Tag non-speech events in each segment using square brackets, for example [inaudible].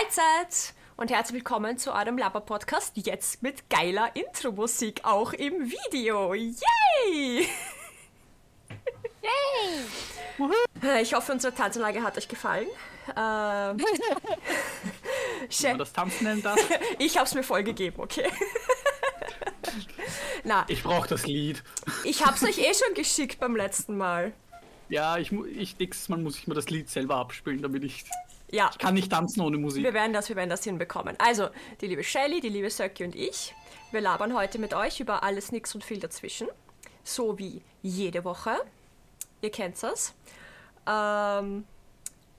Mahlzeit und herzlich willkommen zu eurem Laber-Podcast, jetzt mit geiler Intro-Musik, auch im Video. Yay! [laughs] Yay! Ich hoffe, unsere Tanzanlage hat euch gefallen. Ähm, [laughs] Wie man das Tanzen nennen darf. [laughs] ich hab's mir voll gegeben, okay? Na, Ich brauche das Lied. ich hab's euch eh schon geschickt beim letzten Mal. Ja, ich, ich nächstes Mal muss ich mir das Lied selber abspielen, damit ich. Ja, Ich kann nicht tanzen ohne Musik. Wir werden das, wir werden das hinbekommen. Also, die liebe Shelly, die liebe Söcki und ich, wir labern heute mit euch über alles, nix und viel dazwischen. So wie jede Woche. Ihr kennt es. Ähm,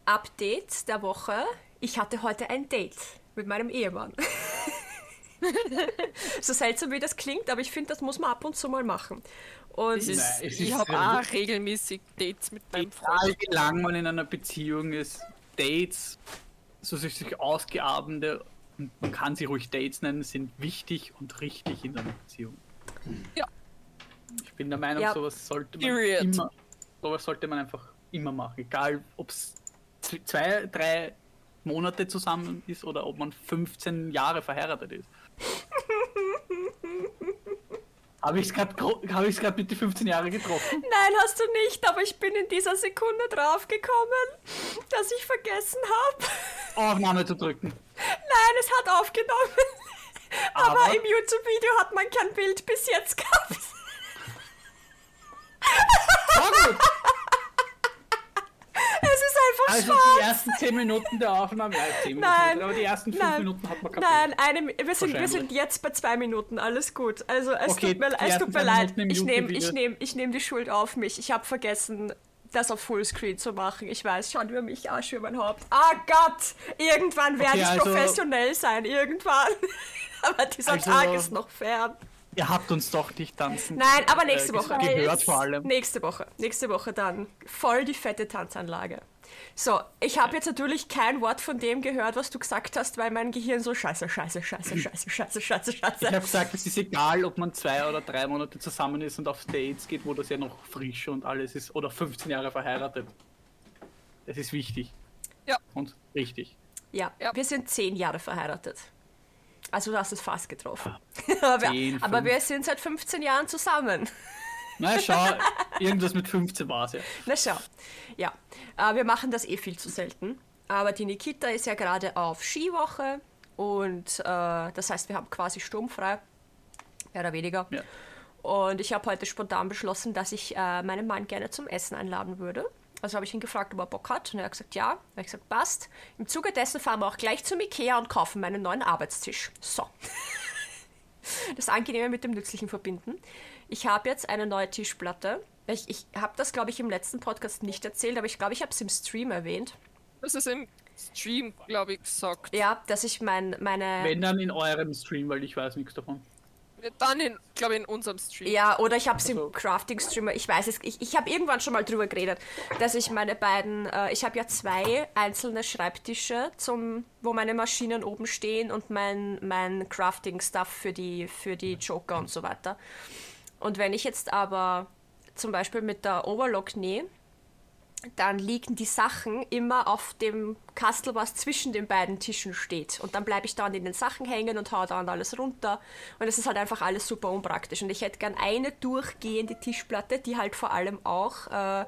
Update der Woche. Ich hatte heute ein Date mit meinem Ehemann. [laughs] so seltsam wie das klingt, aber ich finde, das muss man ab und zu mal machen. Und Das ist, Nein, ich habe auch regelmäßig Dates mit meinem Egal Freund. wie lang man in einer Beziehung ist, Dates, so sich ausgeabende, man kann sie ruhig Dates nennen, sind wichtig und richtig in einer Beziehung. Ja. Ich bin der Meinung, Ja. sowas sollte man Period. immer, sowas sollte man einfach immer machen. Egal, ob es zwei, drei Monate zusammen ist oder ob man 15 Jahre verheiratet ist. [laughs] Habe ich es gerade hab mit die 15 Jahre getroffen? Nein, hast du nicht, aber ich bin in dieser Sekunde draufgekommen, dass ich vergessen habe. Aufnahme zu drücken. Nein, es hat aufgenommen. Aber, Aber- im YouTube-Video hat man kein Bild bis jetzt gehabt. Sehr gut. Es ist einfach Also schwarz. die ersten 10 Minuten der Aufnahme, ja, 10 Minuten, Nein, aber die ersten 5 nein, Minuten hat man Nein, eine, wir, sind, wir sind jetzt bei zwei Minuten, alles gut. Also es Okay, tut mir, es tut mir leid. Ich nehme ich nehm, ich nehm die Schuld auf mich. Ich habe vergessen, das auf Fullscreen zu machen. Ich weiß, schaut über mich Arsch über mein Haupt. Ah Gott, irgendwann werde Okay, ich also- professionell sein, irgendwann. [laughs] aber dieser Also- Tag ist noch fern. Ihr habt uns doch nicht tanzen Nein, aber nächste äh, Woche. gehört vor allem. Nächste Woche. Nächste Woche dann voll die fette Tanzanlage. So, ich habe jetzt natürlich kein Wort von dem gehört, was du gesagt hast, weil mein Gehirn so scheiße, scheiße, scheiße, scheiße, scheiße, scheiße, Ich habe scheiße. gesagt, es ist egal, ob man zwei oder drei Monate zusammen ist und auf Dates geht, wo das ja noch frisch und alles ist, oder 15 Jahre verheiratet. Das ist wichtig. Ja. Und richtig. Ja, Ja. wir sind zehn Jahre verheiratet. Also du hast es fast getroffen. [laughs] aber, Zehn, aber fünf. wir sind seit 15 Jahren zusammen. Na schau, irgendwas mit 15 war es ja. Na schau. Ja, äh, wir machen das eh viel zu selten. Aber die Nikita ist ja gerade auf Skiwoche und äh, das heißt, wir haben quasi sturmfrei, mehr oder weniger. ja. Und ich habe heute spontan beschlossen, dass ich äh, meinen Mann gerne zum Essen einladen würde. Also habe ich ihn gefragt, ob er Bock hat. Und er hat gesagt, ja. Da habe ich gesagt, passt. Im Zuge dessen fahren wir auch gleich zum Ikea und kaufen meinen neuen Arbeitstisch. So. [laughs] Das Angenehme mit dem Nützlichen verbinden. Ich habe jetzt eine neue Tischplatte. Ich, ich habe das, glaube ich, im letzten Podcast nicht erzählt, aber ich glaube, ich habe es im Stream erwähnt. Das ist im Stream, glaube ich, gesagt. Ja, dass ich mein, meine... Wenn dann in eurem Stream, weil ich weiß nichts davon. Dann, in, glaube ich, in unserem Stream. Ja, oder ich habe es Also- im Crafting-Streamer, ich weiß es, ich, ich habe irgendwann schon mal drüber geredet, dass ich meine beiden, äh, ich habe ja zwei einzelne Schreibtische, zum, wo meine Maschinen oben stehen und mein, mein Crafting-Stuff für die, für die Joker und so weiter. Und wenn ich jetzt aber zum Beispiel mit der Overlock nähe, dann liegen die Sachen immer auf dem Kastel, was zwischen den beiden Tischen steht. Und dann bleibe ich dann in den Sachen hängen und hau dann alles runter. Und es ist halt einfach alles super unpraktisch. Und ich hätte gern eine durchgehende Tischplatte, die halt vor allem auch äh,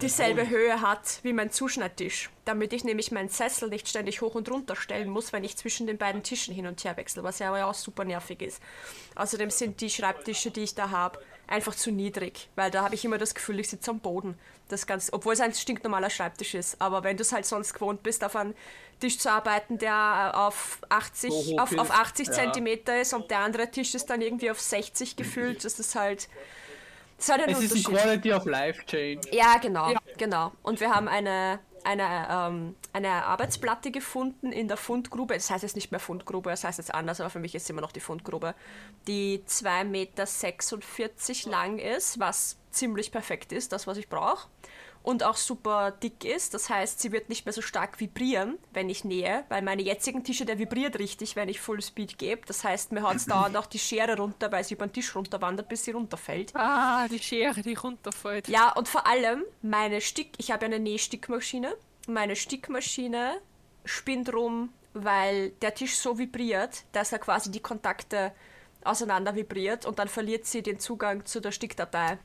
dieselbe Höhe hat wie mein Zuschnitttisch. Damit ich nämlich meinen Sessel nicht ständig hoch und runter stellen muss, wenn ich zwischen den beiden Tischen hin und her wechsle, was ja aber auch super nervig ist. Außerdem sind die Schreibtische, die ich da habe, einfach zu niedrig, weil da habe ich immer das Gefühl, ich sitze am Boden. Das ganz, obwohl es ein stinknormaler Schreibtisch ist. Aber wenn du es halt sonst gewohnt bist, auf einen Tisch zu arbeiten, der auf 80, So auf, auf ist, 80 ja. Zentimeter ist und der andere Tisch ist dann irgendwie auf 60 gefühlt, das ist halt, das ist halt ein Es ist ein Unterschied. Quality of Life Change. Ja, genau, Ja. genau. Und wir haben eine, eine, ähm, eine Arbeitsplatte gefunden in der Fundgrube. Das heißt jetzt nicht mehr Fundgrube, das heißt jetzt anders, aber für mich ist es immer noch die Fundgrube, die 2,46 Meter lang ist, was ziemlich perfekt ist, das, was ich brauche. Und auch super dick ist. Das heißt, sie wird nicht mehr so stark vibrieren, wenn ich nähe, weil meine jetzigen Tische, der vibriert richtig, wenn ich Full Speed gebe. Das heißt, mir haut [clears throat] es dauernd auch die Schere runter, weil sie über den Tisch runterwandert, bis sie runterfällt. Ah, die Schere, die runterfällt. Ja, und vor allem meine Stick, ich habe ja eine Nähstickmaschine. Meine Stickmaschine spinnt rum, weil der Tisch so vibriert, dass er quasi die Kontakte auseinander vibriert und dann verliert sie den Zugang zu der Stickdatei.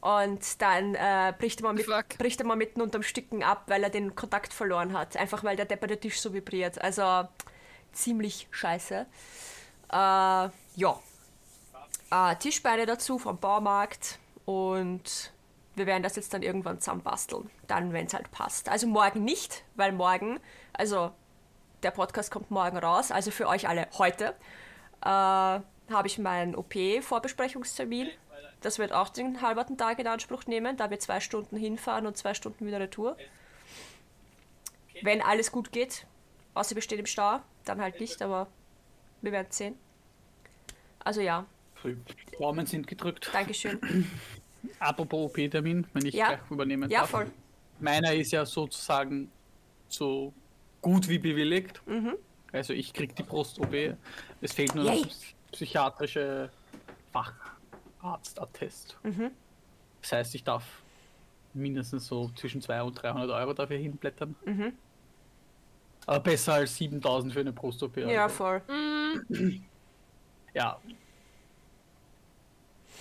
Und dann äh, bricht, er mal mit, Fuck. bricht er mal mitten unterm Stücken ab, weil er den Kontakt verloren hat. Einfach weil der depperte Tisch so vibriert. Also ziemlich scheiße. Äh, ja. Äh, Tischbeine dazu vom Baumarkt und wir werden das jetzt dann irgendwann zusammenbasteln. Dann, wenn es halt passt. Also morgen nicht, weil morgen, also der Podcast kommt morgen raus, also für euch alle heute, äh, habe ich meinen OP-Vorbesprechungstermin. Das wird auch den halben Tag in Anspruch nehmen, da wir zwei Stunden hinfahren und zwei Stunden wieder Retour. Wenn alles gut geht, außer wir stehen im Stau, dann halt nicht, aber wir werden sehen. Also ja, Daumen sind gedrückt. Dankeschön. [clears throat] Apropos OP-Termin, wenn ich Ja. gleich übernehmen Ja, darf. voll. Meiner ist ja sozusagen so gut wie bewilligt. Mhm. Also ich krieg die Brust-OP. Es fehlt nur Yay. noch das psychiatrische Facharztattest. Mhm. Das heißt, ich darf mindestens so zwischen 200 und 300 Euro dafür hinblättern. Mhm. Aber besser als 7000 für eine Brust-OP. Ja, also. voll. [clears throat] ja.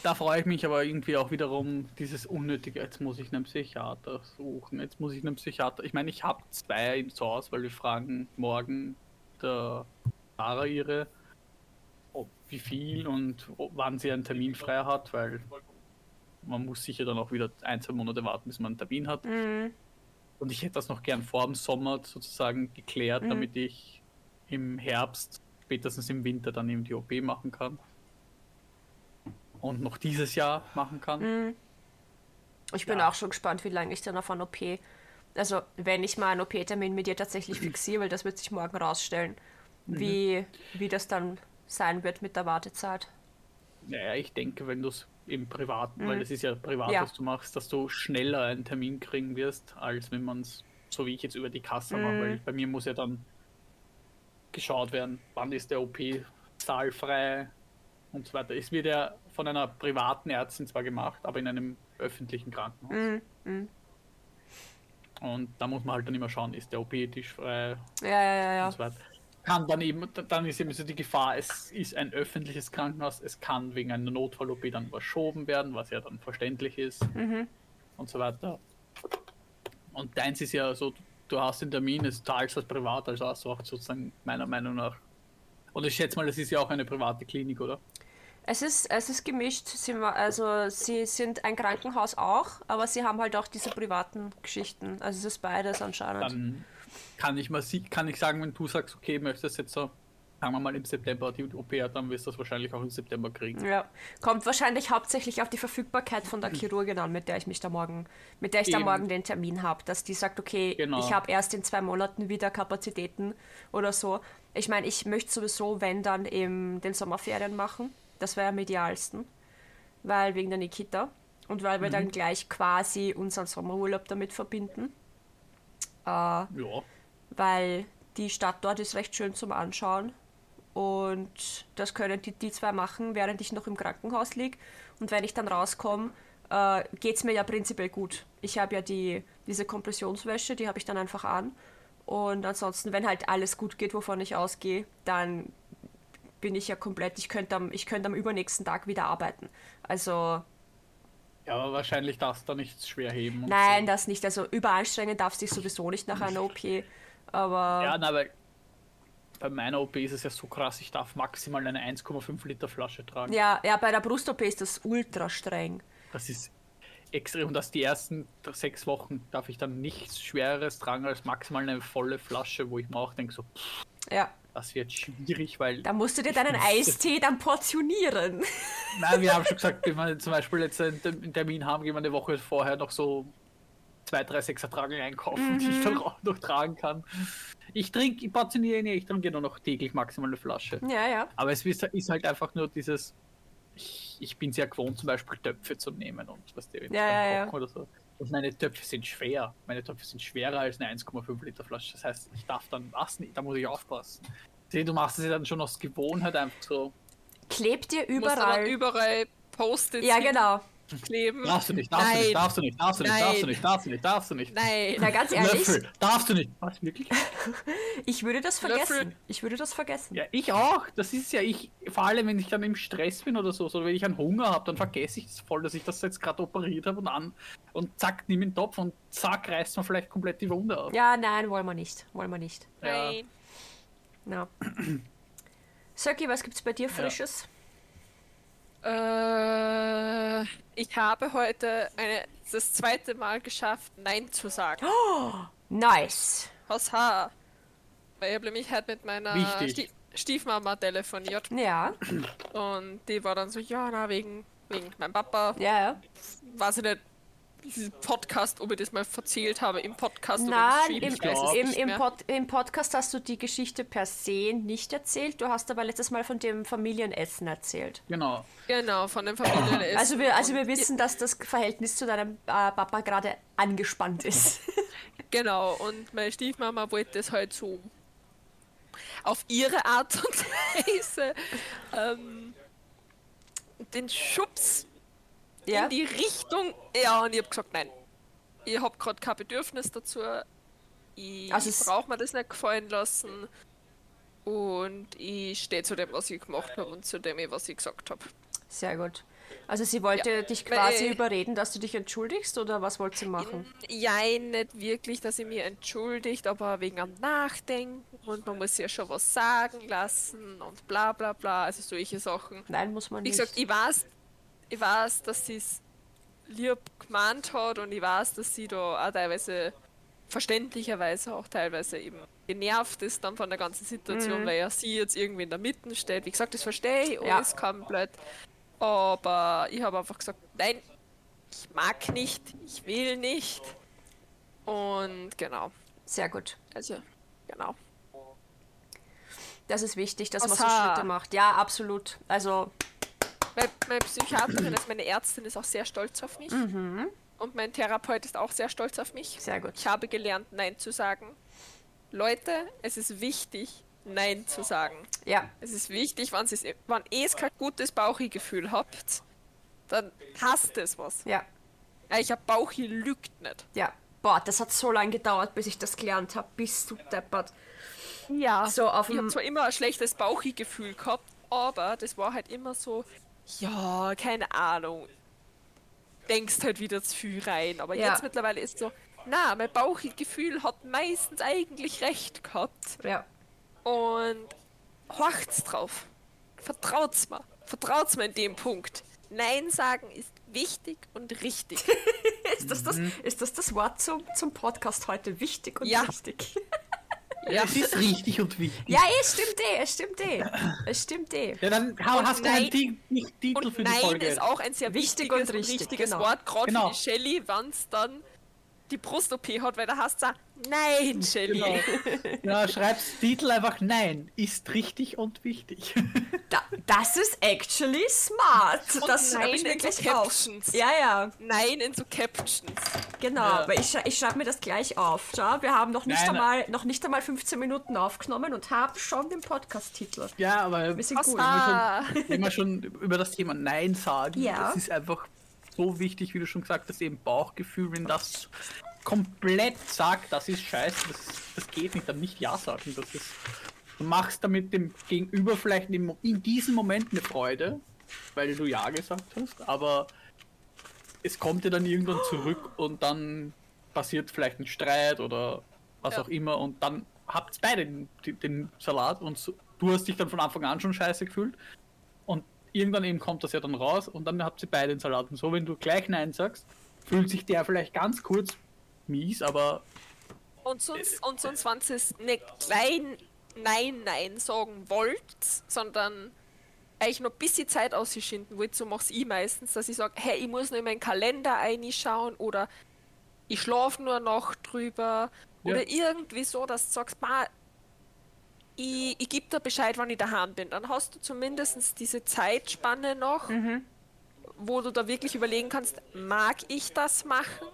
Da freue ich mich aber irgendwie auch wiederum dieses unnötige, jetzt muss ich einen Psychiater suchen, jetzt muss ich einen Psychiater. Ich meine, ich habe zwei im Haus, weil wir fragen morgen der Sarah ihre, wie viel und wann sie einen Termin frei hat, weil man muss sicher dann auch wieder ein, zwei Monate warten, bis man einen Termin hat. Mhm. Und ich hätte das noch gern vor dem Sommer sozusagen geklärt, Mhm. damit ich im Herbst, spätestens im Winter, dann eben die OP machen kann. Und noch dieses Jahr machen kann. Mhm. Ich bin Ja. auch schon gespannt, wie lange ich dann auf einen OP. Also, wenn ich mal einen OP-Termin mit dir tatsächlich [clears throat] fixiere, weil das wird sich morgen rausstellen, Mhm. wie, wie das dann sein wird mit der Wartezeit. Naja, ich denke, wenn du es im Privaten, Mhm. weil das ist ja privat, Ja. was du machst, dass du schneller einen Termin kriegen wirst, als wenn man es, so wie ich jetzt über die Kasse mache, Mhm. weil bei mir muss ja dann geschaut werden, wann ist der OP-Saal frei und so weiter. Es wird ja von einer privaten Ärztin zwar gemacht, aber in einem öffentlichen Krankenhaus. Mhm. Mhm. Und da muss man halt dann immer schauen, ist der OP-Tisch frei Ja, ja, ja, ja. und so weiter. Kann dann eben, dann ist eben so die Gefahr, es ist ein öffentliches Krankenhaus, es kann wegen einer Notfall-OP dann verschoben werden, was ja dann verständlich ist Mhm. und so weiter. Und deins ist ja so, du hast den Termin, es zahlst das privat, also hast du auch sozusagen meiner Meinung nach. Und ich schätze mal, das ist ja auch eine private Klinik, oder? Es ist, es ist gemischt. Sie, also, sie sind ein Krankenhaus auch, aber sie haben halt auch diese privaten Geschichten. Also, es ist beides anscheinend. Dann kann ich mal kann ich sagen, wenn du sagst, okay, möchtest jetzt so, sagen wir mal im September die OP dann wirst du das wahrscheinlich auch im September kriegen. Ja, kommt wahrscheinlich hauptsächlich auf die Verfügbarkeit von der Chirurgin an, mit der ich mich da morgen, mit der ich da Eben. morgen den Termin habe, dass die sagt, okay, Genau. ich habe erst in zwei Monaten wieder Kapazitäten oder so. Ich meine, ich möchte sowieso, wenn dann eben den Sommerferien machen. Das wäre am idealsten, weil wegen der Nikita und weil wir Mhm. dann gleich quasi unseren Sommerurlaub damit verbinden. Äh, Ja. weil die Stadt dort ist recht schön zum Anschauen. Und das können die, die zwei machen, während ich noch im Krankenhaus liege. Und wenn ich dann rauskomme, äh, geht es mir ja prinzipiell gut. Ich habe ja die, diese Kompressionswäsche, die habe ich dann einfach an. Und ansonsten, wenn halt alles gut geht, wovon ich ausgehe, dann bin ich ja komplett, ich könnte am, ich könnte am übernächsten Tag wieder arbeiten. Also Ja, aber wahrscheinlich darfst du da nichts schwer heben. nein, so. das nicht. Also überanstrengen darfst du dich sowieso nicht nach einer OP. Aber Ja, na, weil bei meiner OP ist es ja so krass, ich darf maximal eine 1,5 Liter Flasche tragen. Ja, ja, bei der Brust-OP ist das ultra streng. Das ist extrem. Und dass die ersten sechs Wochen darf ich dann nichts Schwereres tragen als maximal eine volle Flasche, wo ich mir auch denke, so, pff, Ja, das wird schwierig, weil. da musst du dir deinen Eistee dann portionieren. [laughs] Nein, wir haben schon gesagt, wenn wir zum Beispiel jetzt einen Term- einen Termin haben, gehen wir eine Woche vorher noch so zwei, drei Sechser-Tragen einkaufen, die ich dann auch noch tragen kann. Ich trinke, ich portioniere nicht, ich trinke nur noch täglich maximal eine Flasche. Ja, ja. Aber es ist, ist halt einfach nur dieses. Ich, ich bin sehr gewohnt, zum Beispiel Töpfe zu nehmen und was der Ja, ja, ja. oder so. Und meine Töpfe sind schwer. Meine Töpfe sind schwerer als eine 1,5 Liter Flasche. Das heißt, ich darf dann was nicht, da muss ich aufpassen. Sieh, du machst es ja dann schon aus Gewohnheit einfach so. Klebt dir Überall. überall. überall Post-its Ja, hin. genau. Kleben. Darfst du nicht, darfst du Nein. nicht, darfst du nicht, darfst du nicht, darfst du nicht, darfst du nicht, darfst du nicht. Nein. Na, ganz ehrlich, Löffel, darfst du nicht. Was, wirklich? [laughs] ich würde das vergessen. Löffel. Ich würde das vergessen. Ja, ich auch. Das ist ja ich, vor allem wenn ich dann im Stress bin oder so, so wenn ich einen Hunger habe, dann vergesse ich das voll, dass ich das jetzt gerade operiert habe und an und zack, nimm den Topf und zack, reißt man vielleicht komplett die Wunde auf. Ja, nein, wollen wir nicht. Wollen wir nicht. Ja. Nein. Na. Söcki, was gibt's bei dir Frisches? Äh, ich habe heute eine, das zweite Mal geschafft, Nein zu sagen. [gasps] Nice. Haha. Weil ich habe nämlich halt mit meiner Wichtig. Stie Stiefmama telefoniert Ja, und die war dann so, ja, na, wegen, wegen meinem Papa, ja, ja. weiß ich nicht, diesen Podcast, ob ich das mal erzählt habe im Podcast oder Nein, im, ich weiß es im, nicht im. Pod, im Podcast hast du die Geschichte per se nicht erzählt. Du hast aber letztes Mal von dem Familienessen erzählt. Genau. Genau, von dem Familienessen. Also wir, also wir wissen, dass das Verhältnis zu deinem äh, Papa gerade angespannt ist. [laughs] Genau, und meine Stiefmama wollte das halt so auf ihre Art und [laughs] Weise ähm, den Schubs ja? in die Richtung. Ja, und ich habe gesagt, nein. Ich habe gerade kein Bedürfnis dazu. Ich Also brauche mir das nicht gefallen lassen. Und ich stehe zu dem, was ich gemacht habe und zu dem, was ich gesagt habe. Sehr gut. Also sie wollte Ja. dich Weil, quasi äh, überreden, dass du dich entschuldigst oder was wollte sie machen? Ja, nicht wirklich, dass sie mir entschuldigt, aber wegen am Nachdenken und man muss ja schon was sagen lassen und bla bla bla, also solche Sachen. Nein, muss man Wie nicht. gesagt, ich weiß, ich weiß, dass sie es lieb gemeint hat und ich weiß, dass sie da auch teilweise verständlicherweise auch teilweise eben genervt ist dann von der ganzen Situation, weil ja sie jetzt irgendwie in der Mitte steht. Wie gesagt, das verstehe ich Ja. alles komplett. Aber ich habe einfach gesagt, nein, ich mag nicht, ich will nicht. Und genau, Sehr gut. also genau. Das ist wichtig, dass man so. Schritte macht. Ja, absolut. Also, Meine, meine Psychiaterin, also meine Ärztin ist auch sehr stolz auf mich. Und mein Therapeut ist auch sehr stolz auf mich. sehr gut. Ich habe gelernt, Nein zu sagen. Leute, es ist wichtig, Nein zu sagen. Ja, Es ist wichtig, wenn ihr ihr kein gutes Bauchgefühl habt, dann hasst es was. ja, Ich habe Bauchi lügt nicht. ja. Boah, das hat so lange gedauert, bis ich das gelernt habe. Bist du deppert. Ja. So auf ich habe zwar immer ein schlechtes Bauchgefühl gehabt, aber das war halt immer so, ja, keine Ahnung. Denkst halt wieder zu viel rein. Aber Ja. jetzt mittlerweile ist so, na, mein Bauchgefühl hat meistens eigentlich recht gehabt. Ja, Und horcht's drauf. Vertraut's mir. Vertraut's mir in dem Punkt. Nein sagen ist wichtig und richtig. [laughs] ist das das, ist das, das Wort zum, zum Podcast heute? Wichtig und Ja. richtig. Ja, es ist richtig und wichtig. Ja, es stimmt eh, es stimmt eh. Es stimmt eh. Ja, dann hast du nein- einen Titel für die Nein Folge. ist auch ein sehr Wichtig wichtiges und und richtig, richtiges genau. Wort, gerade Genau. für die Shelly, wenn's dann die Brust-OP hat, weil da hast du nein, Shelly. Genau. Ja, [laughs] schreibst Titel einfach Nein, ist richtig und wichtig. Da, das ist actually smart. Und das nein ich in so gleich auf. Captions. Ja, ja, Nein in so Captions. genau. Ja. Aber ich, ich schreibe mir das gleich auf. Schau, wir haben noch nicht, Nein. einmal, noch nicht einmal 15 Minuten aufgenommen und haben schon den Podcast-Titel. Ja, aber Wir sind gut. wenn wir, schon, wenn wir schon über das Thema Nein sagen, Ja. das ist einfach so wichtig, wie du schon gesagt hast, eben Bauchgefühl, wenn das komplett sagt, das ist scheiße, das, das geht nicht, dann nicht Ja sagen. Das ist, du machst damit dem Gegenüber vielleicht in, in diesem Moment eine Freude, weil du Ja gesagt hast, aber es kommt dir dann irgendwann zurück und dann passiert vielleicht ein Streit oder was Ja. auch immer und dann habt ihr beide den, den Salat und so, du hast dich dann von Anfang an schon scheiße gefühlt und irgendwann eben kommt das ja dann raus und dann habt ihr beide den Salat und so, wenn du gleich Nein sagst, fühlt sich der vielleicht ganz kurz mies, aber Und sonst, und sonst, wenn ihr es nicht klein Nein, Nein sagen wollt, sondern eigentlich noch ein bisschen Zeit ausschinden wollt, so mach's ich meistens, dass ich sage, hey, ich muss nur in meinen Kalender reinschauen oder ich schlafe nur noch drüber Ja. oder irgendwie so, dass du sagst, ma, ich, ich gebe dir Bescheid, wann ich daheim bin. Dann hast du zumindest diese Zeitspanne noch, wo du da wirklich überlegen kannst, mag ich das machen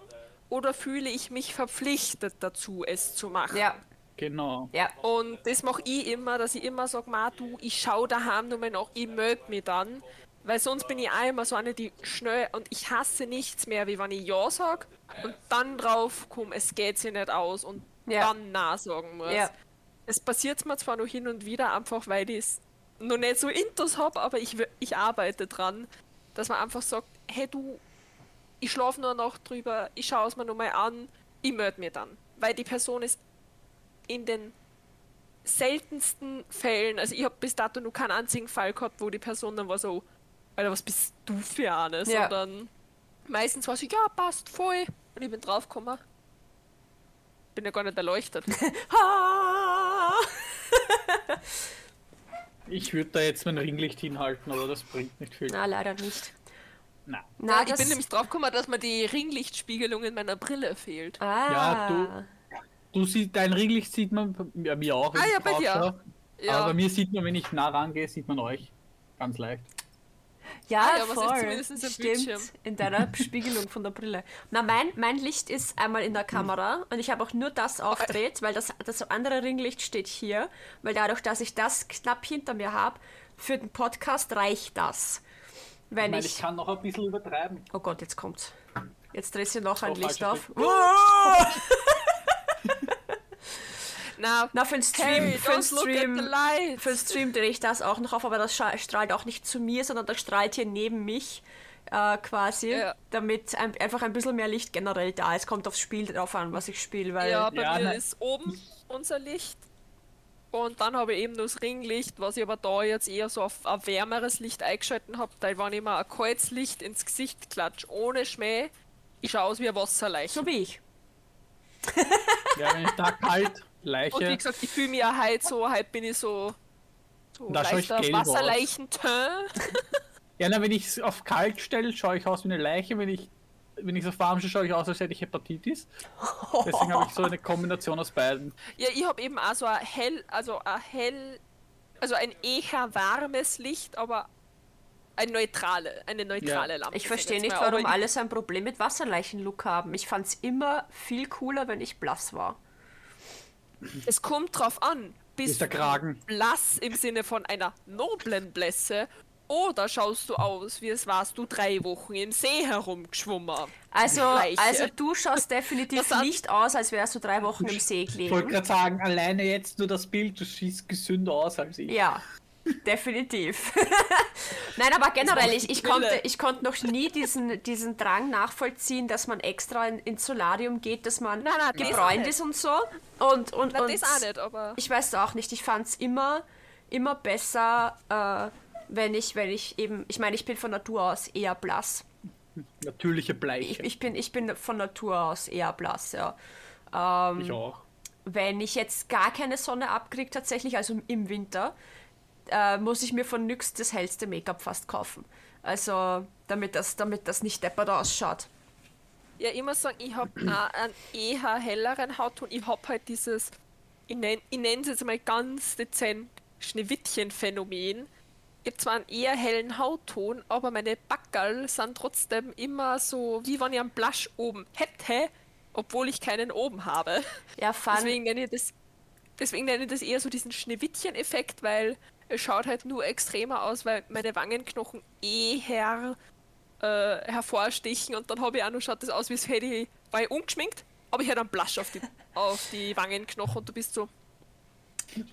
oder fühle ich mich verpflichtet dazu, es zu machen. Ja, genau. ja, Und das mache ich immer, dass ich immer sage, ma du, ich schaue daheim nur mal nach, ich melde mich dann, Weil sonst bin ich auch immer so eine, die schnell und ich hasse nichts mehr, wie wenn ich Ja sag und dann drauf komme, es geht sich nicht aus und Ja. dann Na sagen muss. Ja. Es passiert mir zwar noch hin und wieder, einfach weil ich es noch nicht so intus habe, aber ich, ich arbeite dran, dass man einfach sagt, hey du, ich schlafe nur noch drüber, ich schaue es mir nochmal an, ich melde mir dann. Weil die Person ist in den seltensten Fällen, also ich habe bis dato nur keinen einzigen Fall gehabt, wo die Person dann war so, Alter, was bist du für eine? Ja. Sondern meistens war sie, ja, passt, voll. Und ich bin draufgekommen. Bin ja gar nicht erleuchtet. [laughs] [laughs] Ich würde da jetzt mein Ringlicht hinhalten, aber das bringt nicht viel. Na, leider nicht. Na. Na, ich bin nämlich draufgekommen, dass mir die Ringlichtspiegelung in meiner Brille fehlt. Ah. Ja, du- Du siehst, dein Ringlicht sieht man, ja, mir auch. Ah, ja, bei drauf dir. schaue. Ja, Aber bei mir sieht man, wenn ich nah rangehe, sieht man euch. Ganz leicht. Ja, Ah ja, voll. Stimmt, Bildschirm. in deiner Spiegelung von der Brille. Na, mein, mein Licht ist einmal in der Kamera und ich habe auch nur das aufgedreht, weil das, das andere Ringlicht steht hier, weil dadurch, dass ich das knapp hinter mir habe, für den Podcast reicht das. Ich Wenn meine, ich... ich kann noch ein bisschen übertreiben. Oh Gott, jetzt kommt's. Jetzt drehst du noch ein Oh, Licht auf. [laughs] [laughs] [laughs] na, Na, für den Stream, Harry, für den Stream, für den Stream drehe ich das auch noch auf, aber das strahlt auch nicht zu mir, sondern das strahlt hier neben mich äh, quasi, Ja. damit ein, einfach ein bisschen mehr Licht generell da ist. Kommt aufs Spiel drauf an, was ich spiele, weil Ja, bei Ja, mir nein. ist oben unser Licht. Und dann habe ich eben das Ringlicht, was ich aber da jetzt eher so auf ein wärmeres Licht eingeschalten habe, weil wenn ich mir ein kaltes Licht ins Gesicht klatsche, ohne Schmäh, ich schaue aus wie ein Wasserleiche. so wie ich. Ja, wenn ich da kalt, Und wie Leiche. gesagt, ich fühle mich ja heute so, heute bin ich so, so Da schau ich gelb aus. Wasserleichenteint. [laughs] Ja, na, wenn ich es auf kalt stelle, schaue ich aus wie eine Leiche. Wenn ich wenn ich es auf warm stelle, schaue ich aus, als hätte ich Hepatitis. Deswegen habe ich so eine Kombination aus beiden. Ja, ich habe eben auch so ein hell, also ein hell, also ein eher warmes Licht, aber ein neutrale, eine neutrale Ja. Lampe. Ich verstehe nicht, warum alle so ein Problem mit Wasserleichen-Look haben. Ich fand's immer viel cooler, wenn ich blass war. Es kommt drauf an, bist Ist der du Kragen. blass im Sinne von einer noblen Blässe oder schaust du aus, wie es warst du drei Wochen im See herumgeschwommen. Also, also du schaust definitiv Das hat- nicht aus, als wärst du drei Wochen im See Ich wollte gelegen. gerade sagen, alleine jetzt nur das Bild, du siehst gesünder aus als ich. Ja, definitiv. [laughs] Nein, aber generell, ich, ich, konnte, ich konnte noch nie diesen, diesen Drang nachvollziehen, dass man extra in, ins Solarium geht, dass man Nein, nein, gebräunt ist und so. Und, und, Na, und das auch nicht, aber Ich weiß auch nicht. Ich fand es immer, immer besser, äh, wenn ich, wenn ich eben, ich meine, ich bin von Natur aus eher blass. Natürliche Ich, Bleiche. ich, bin, ich bin von Natur aus eher blass, ja. Ich auch. Wenn ich jetzt gar keine Sonne abkriege, tatsächlich, also im Winter, äh, muss ich mir von NYX das hellste Make-up fast kaufen. Also, damit das, damit das nicht deppert ausschaut. ja, muss sagen, ich habe [clears throat] einen eher helleren Hautton. Ich habe halt dieses, ich nenne es jetzt mal ganz dezent, Schneewittchen-Phänomen. Ich habe zwar einen eher hellen Hautton, aber meine Backerl sind trotzdem immer so, wie wenn ich einen Blush oben hätte, obwohl ich keinen oben habe. Ja, fun. Deswegen nenne ich das, deswegen nenne ich das eher so diesen Schneewittchen-Effekt, weil es schaut halt nur extremer aus, weil meine Wangenknochen eher äh, hervorstechen und dann habe ich auch noch schaut das aus, wie es hätte ich, war ich ungeschminkt, aber ich hätte einen Blush auf die, auf die Wangenknochen und du bist so,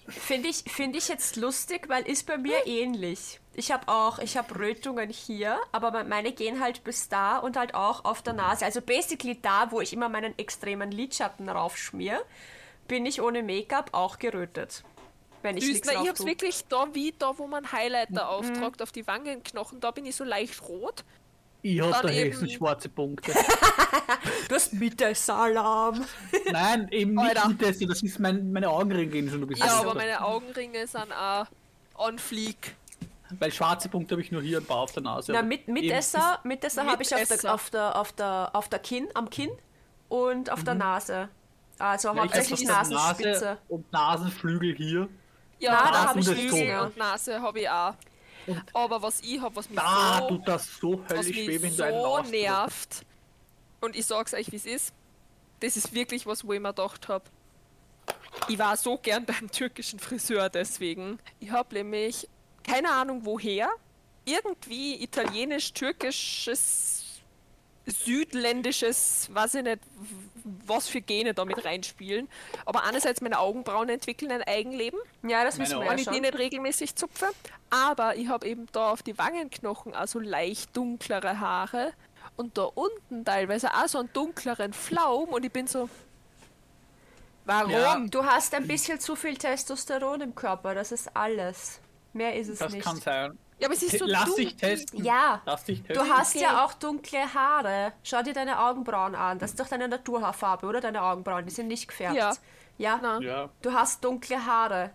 Finde ich, find ich jetzt lustig, weil ist bei mir ähnlich. Ich habe auch, ich habe Rötungen hier, aber me- meine gehen halt bis da und halt auch auf der Nase. Also basically da, wo ich immer meinen extremen Lidschatten raufschmier, bin ich ohne Make-up auch gerötet. Wenn ich nichts ich hab's wirklich da wie da, wo man Highlighter auftragt auf die Wangenknochen, da bin ich so leicht rot. Ich habe Dann da höchstens schwarze Punkte. [laughs] Du hast Mittelsalam. [laughs] Nein, eben nicht Alter. mit das, das ist mein, meine Augenringe gehen schon ein bisschen. Ja, aber meine Augenringe sind auch on fleek. Weil schwarze Punkte habe ich nur hier ein paar auf der Nase. Na, mit, Mitesser, Mitesser habe ich auf der, auf, der, auf, der, auf der Kinn, am Kinn und auf der Nase. Also Mhm. ja, ich hab hauptsächlich Nasenspitze. Nase und Nasenflügel hier. Ja, da Nase hab ich Flügel. und Nase habe ich auch. Aber was ich habe, was mich Da so, tut das so was höllisch weh, wenn so nervt, und ich sag's euch, wie es ist, das ist wirklich was, wo ich mir gedacht habe, ich war so gern beim türkischen Friseur deswegen. Ich habe nämlich keine Ahnung woher, irgendwie italienisch-türkisches, südländisches, weiß ich nicht, was für Gene da mit reinspielen. Aber einerseits meine Augenbrauen entwickeln ein Eigenleben, Ja, das wissen wir wenn ich die nicht regelmäßig zupfe. Aber ich habe eben da auf die Wangenknochen also leicht dunklere Haare und da unten teilweise auch so einen dunkleren Flaum und ich bin so. Warum? Ja. Du hast ein bisschen zu viel Testosteron im Körper, das ist alles. Mehr ist es Das nicht. kann sein. Ja, aber es ist so Lass dunkel. dich testen. Ja. Lass dich Du testen. hast Okay. ja auch dunkle Haare. Schau dir deine Augenbrauen an. Das ist doch deine Naturhaarfarbe, oder? Deine Augenbrauen, die sind nicht gefärbt. Ja. Ja? Ja. Du hast dunkle Haare.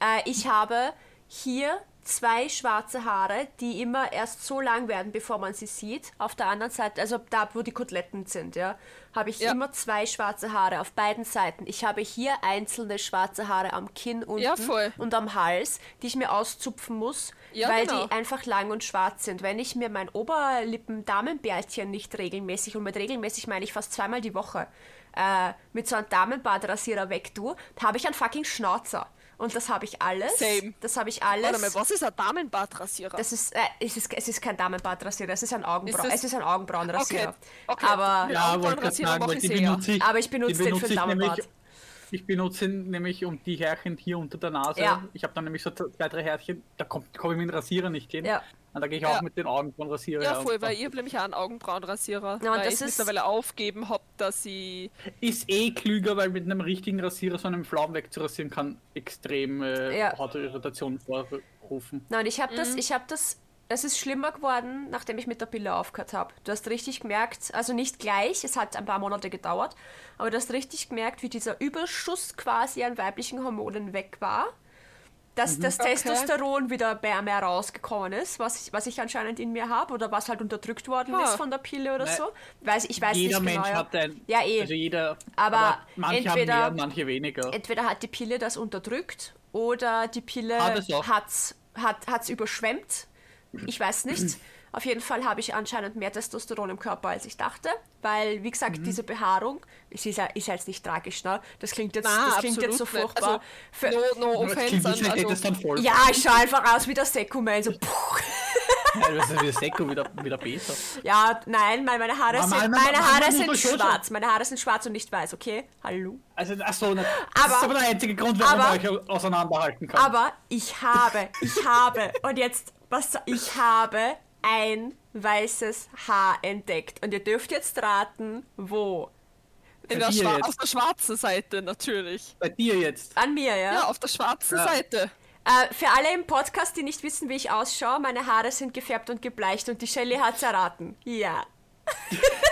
Äh, ich habe hier zwei schwarze Haare, die immer erst so lang werden, bevor man sie sieht. Auf der anderen Seite, also da, wo die Koteletten sind, ja, habe ich Ja. immer zwei schwarze Haare auf beiden Seiten. Ich habe hier einzelne schwarze Haare am Kinn unten Ja, und am Hals, die ich mir auszupfen muss, Ja, weil genau. die einfach lang und schwarz sind. Wenn ich mir mein Oberlippen-Damenbärtchen nicht regelmäßig, und mit regelmäßig meine ich fast zweimal die Woche, äh, mit so einem Damenbartrasierer wegtue, habe ich einen fucking Schnauzer. Und das habe ich alles. Same. Das habe ich alles. Warte mal, was ist ein Damenbartrasierer? Das ist, äh, es ist, es ist kein Damenbartrasierer, es ist ein Augenbrauen, es ist ein Augenbrauenrasierer. Okay, okay. Aber, Ja, sagen, ich benutze ich. Aber ich benutze den für ich Damenbart. nämlich- Ich benutze ihn nämlich um die Härchen hier unter der Nase. Ja. Ich habe dann nämlich so zwei, drei Härchen, da komme komm ich mit dem Rasierer nicht hin. Ja. Und da gehe ich Ja. auch mit den Augenbrauenrasierer. ja, voll, weil ich habe nämlich auch einen Augenbrauenrasierer. Ja, und weil das ich ist- mittlerweile aufgeben habe, dass ich. Ist eh klüger, weil mit einem richtigen Rasierer so einen Flaum wegzurasieren kann extrem äh, Ja. Hautirritationen vorrufen. nein, ich habe Mhm. das, ich habe das, es ist schlimmer geworden, nachdem ich mit der Pille aufgehört habe. Du hast richtig gemerkt, also nicht gleich, es hat ein paar Monate gedauert, aber du hast richtig gemerkt, wie dieser Überschuss quasi an weiblichen Hormonen weg war. Dass das Okay. Testosteron wieder mehr, mehr rausgekommen ist, was ich, was ich anscheinend in mir habe oder was halt unterdrückt worden Ah. ist von der Pille oder Nein. so. Weiß, ich weiß jeder nicht Mensch genau. hat ein. Ja, eh. Also jeder. Aber manche entweder- haben mehr, manche weniger. Entweder hat die Pille das unterdrückt oder die Pille Hat es hat's, hat hat's überschwemmt. Ich weiß nicht. Auf jeden Fall habe ich anscheinend mehr Testosteron im Körper, als ich dachte. Weil, wie gesagt, Mhm. diese Behaarung, es ist ja, ist ja jetzt nicht tragisch, ne? Das klingt jetzt, Na, das klingt jetzt so nicht. furchtbar. Für, Also, no, no offense Also, dann voll. ja, ich schaue einfach aus wie der Sekuman. So, puh. Ja, das ist wie Seko wieder, wieder besser. ja, nein, meine, meine Haare sind, meine man- Haare man sind schwarz. Meine Haare sind schwarz und nicht weiß, okay? Hallo? Also, ach so, ne, das Aber- ist aber der einzige Grund, warum aber- man euch auseinanderhalten kann. Aber ich habe, ich habe, und jetzt, was, ich habe ein weißes Haar entdeckt. Und ihr dürft jetzt raten, wo. in der Schwa jetzt. auf der schwarzen Seite natürlich. Bei dir jetzt. An mir, ja? Ja, auf der schwarzen Ja. Seite. Äh, für alle im Podcast, die nicht wissen, wie ich ausschaue, meine Haare sind gefärbt und gebleicht und die Shelly hat's erraten. Ja. [laughs]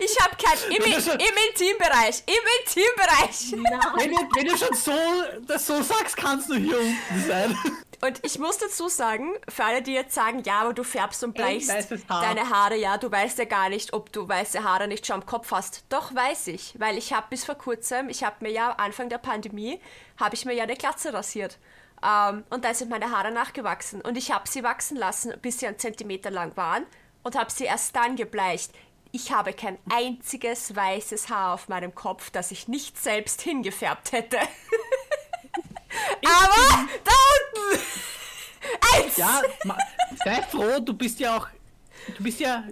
ich habe kein. Im, schon- Im Intimbereich. Im Intimbereich. Wenn du, wenn du schon so, das so sagst, kannst du hier unten sein. Und ich muss dazu sagen, für alle, die jetzt sagen, ja, aber du färbst und bleichst Haar. deine Haare, ja, du weißt ja gar nicht, ob du weiße Haare nicht schon am Kopf hast. Doch weiß ich, weil ich habe bis vor kurzem, ich habe mir ja Anfang der Pandemie, habe ich mir ja eine Glatze rasiert. Ähm, und da sind meine Haare nachgewachsen. Und ich habe sie wachsen lassen, bis sie einen Zentimeter lang waren und habe sie erst dann gebleicht. Ich habe kein einziges weißes Haar auf meinem Kopf, das ich nicht selbst hingefärbt hätte. [laughs] aber da unten! Eins! Ja, sei froh, du bist ja auch, du bist ja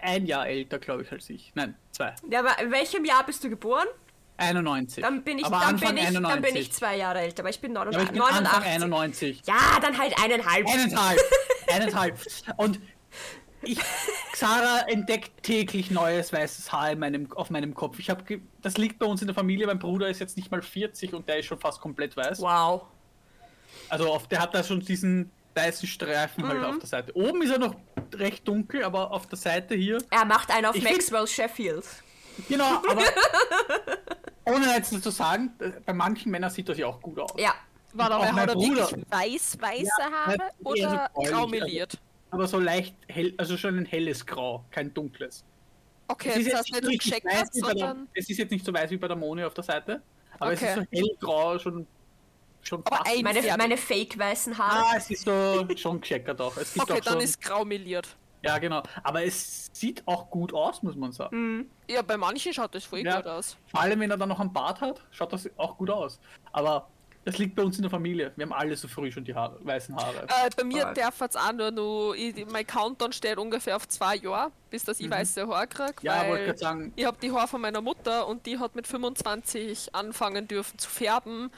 ein Jahr älter, glaube ich, als ich. Nein, zwei. Ja, aber in welchem Jahr bist du geboren? 91. Dann bin ich, aber dann bin ich, 91. dann bin ich zwei Jahre älter, aber ich bin aber 89. ich bin Anfang 89. 91. Ja, dann halt eineinhalb. Eineinhalb. [laughs] Eineinhalb. Und ich, Xara entdeckt täglich neues weißes Haar in meinem, auf meinem Kopf. Ich habe, das liegt bei uns in der Familie. Mein Bruder ist jetzt nicht mal 40 und der ist schon fast komplett weiß. Wow. Also auf, der hat da schon diesen weißen Streifen Mhm. halt auf der Seite. Oben ist er noch recht dunkel, aber auf der Seite hier. Er macht einen auf Maxwell Sheffield. Genau, aber [laughs] ohne jetzt zu sagen, äh, bei manchen Männern sieht das ja auch gut aus. Ja. War Auch da mein hat er Bruder. wirklich weiß-weiße Ja, Haare oder gräulich, graumeliert? Aber so leicht hell, also schon ein helles Grau, kein dunkles. Okay, Es ist das jetzt heißt nicht bei der, sondern. es ist jetzt nicht so weiß wie bei der Moni auf der Seite, aber es Okay. ist so hellgrau, schon, schon Aber fast- ein- Meine, meine fake-weißen Haare. Ah, es ist so schon gecheckert auch. Es gibt Okay, auch dann ist graumeliert. ja genau, aber es sieht auch gut aus, muss man sagen. Ja, bei manchen schaut das voll Ja. gut aus. Vor allem, wenn er dann noch einen Bart hat, schaut das auch gut aus. Aber Das liegt bei uns in der Familie. Wir haben alle so früh schon die Haare, weißen Haare. Äh, bei mir Voll. darf es auch nur noch, ich, mein Countdown steht ungefähr auf zwei Jahre, bis dass ich weiße Haare kriege. Mhm. Ja, wollte weil gerade sagen, ich habe die Haare von meiner Mutter und die hat mit 25 anfangen dürfen zu färben.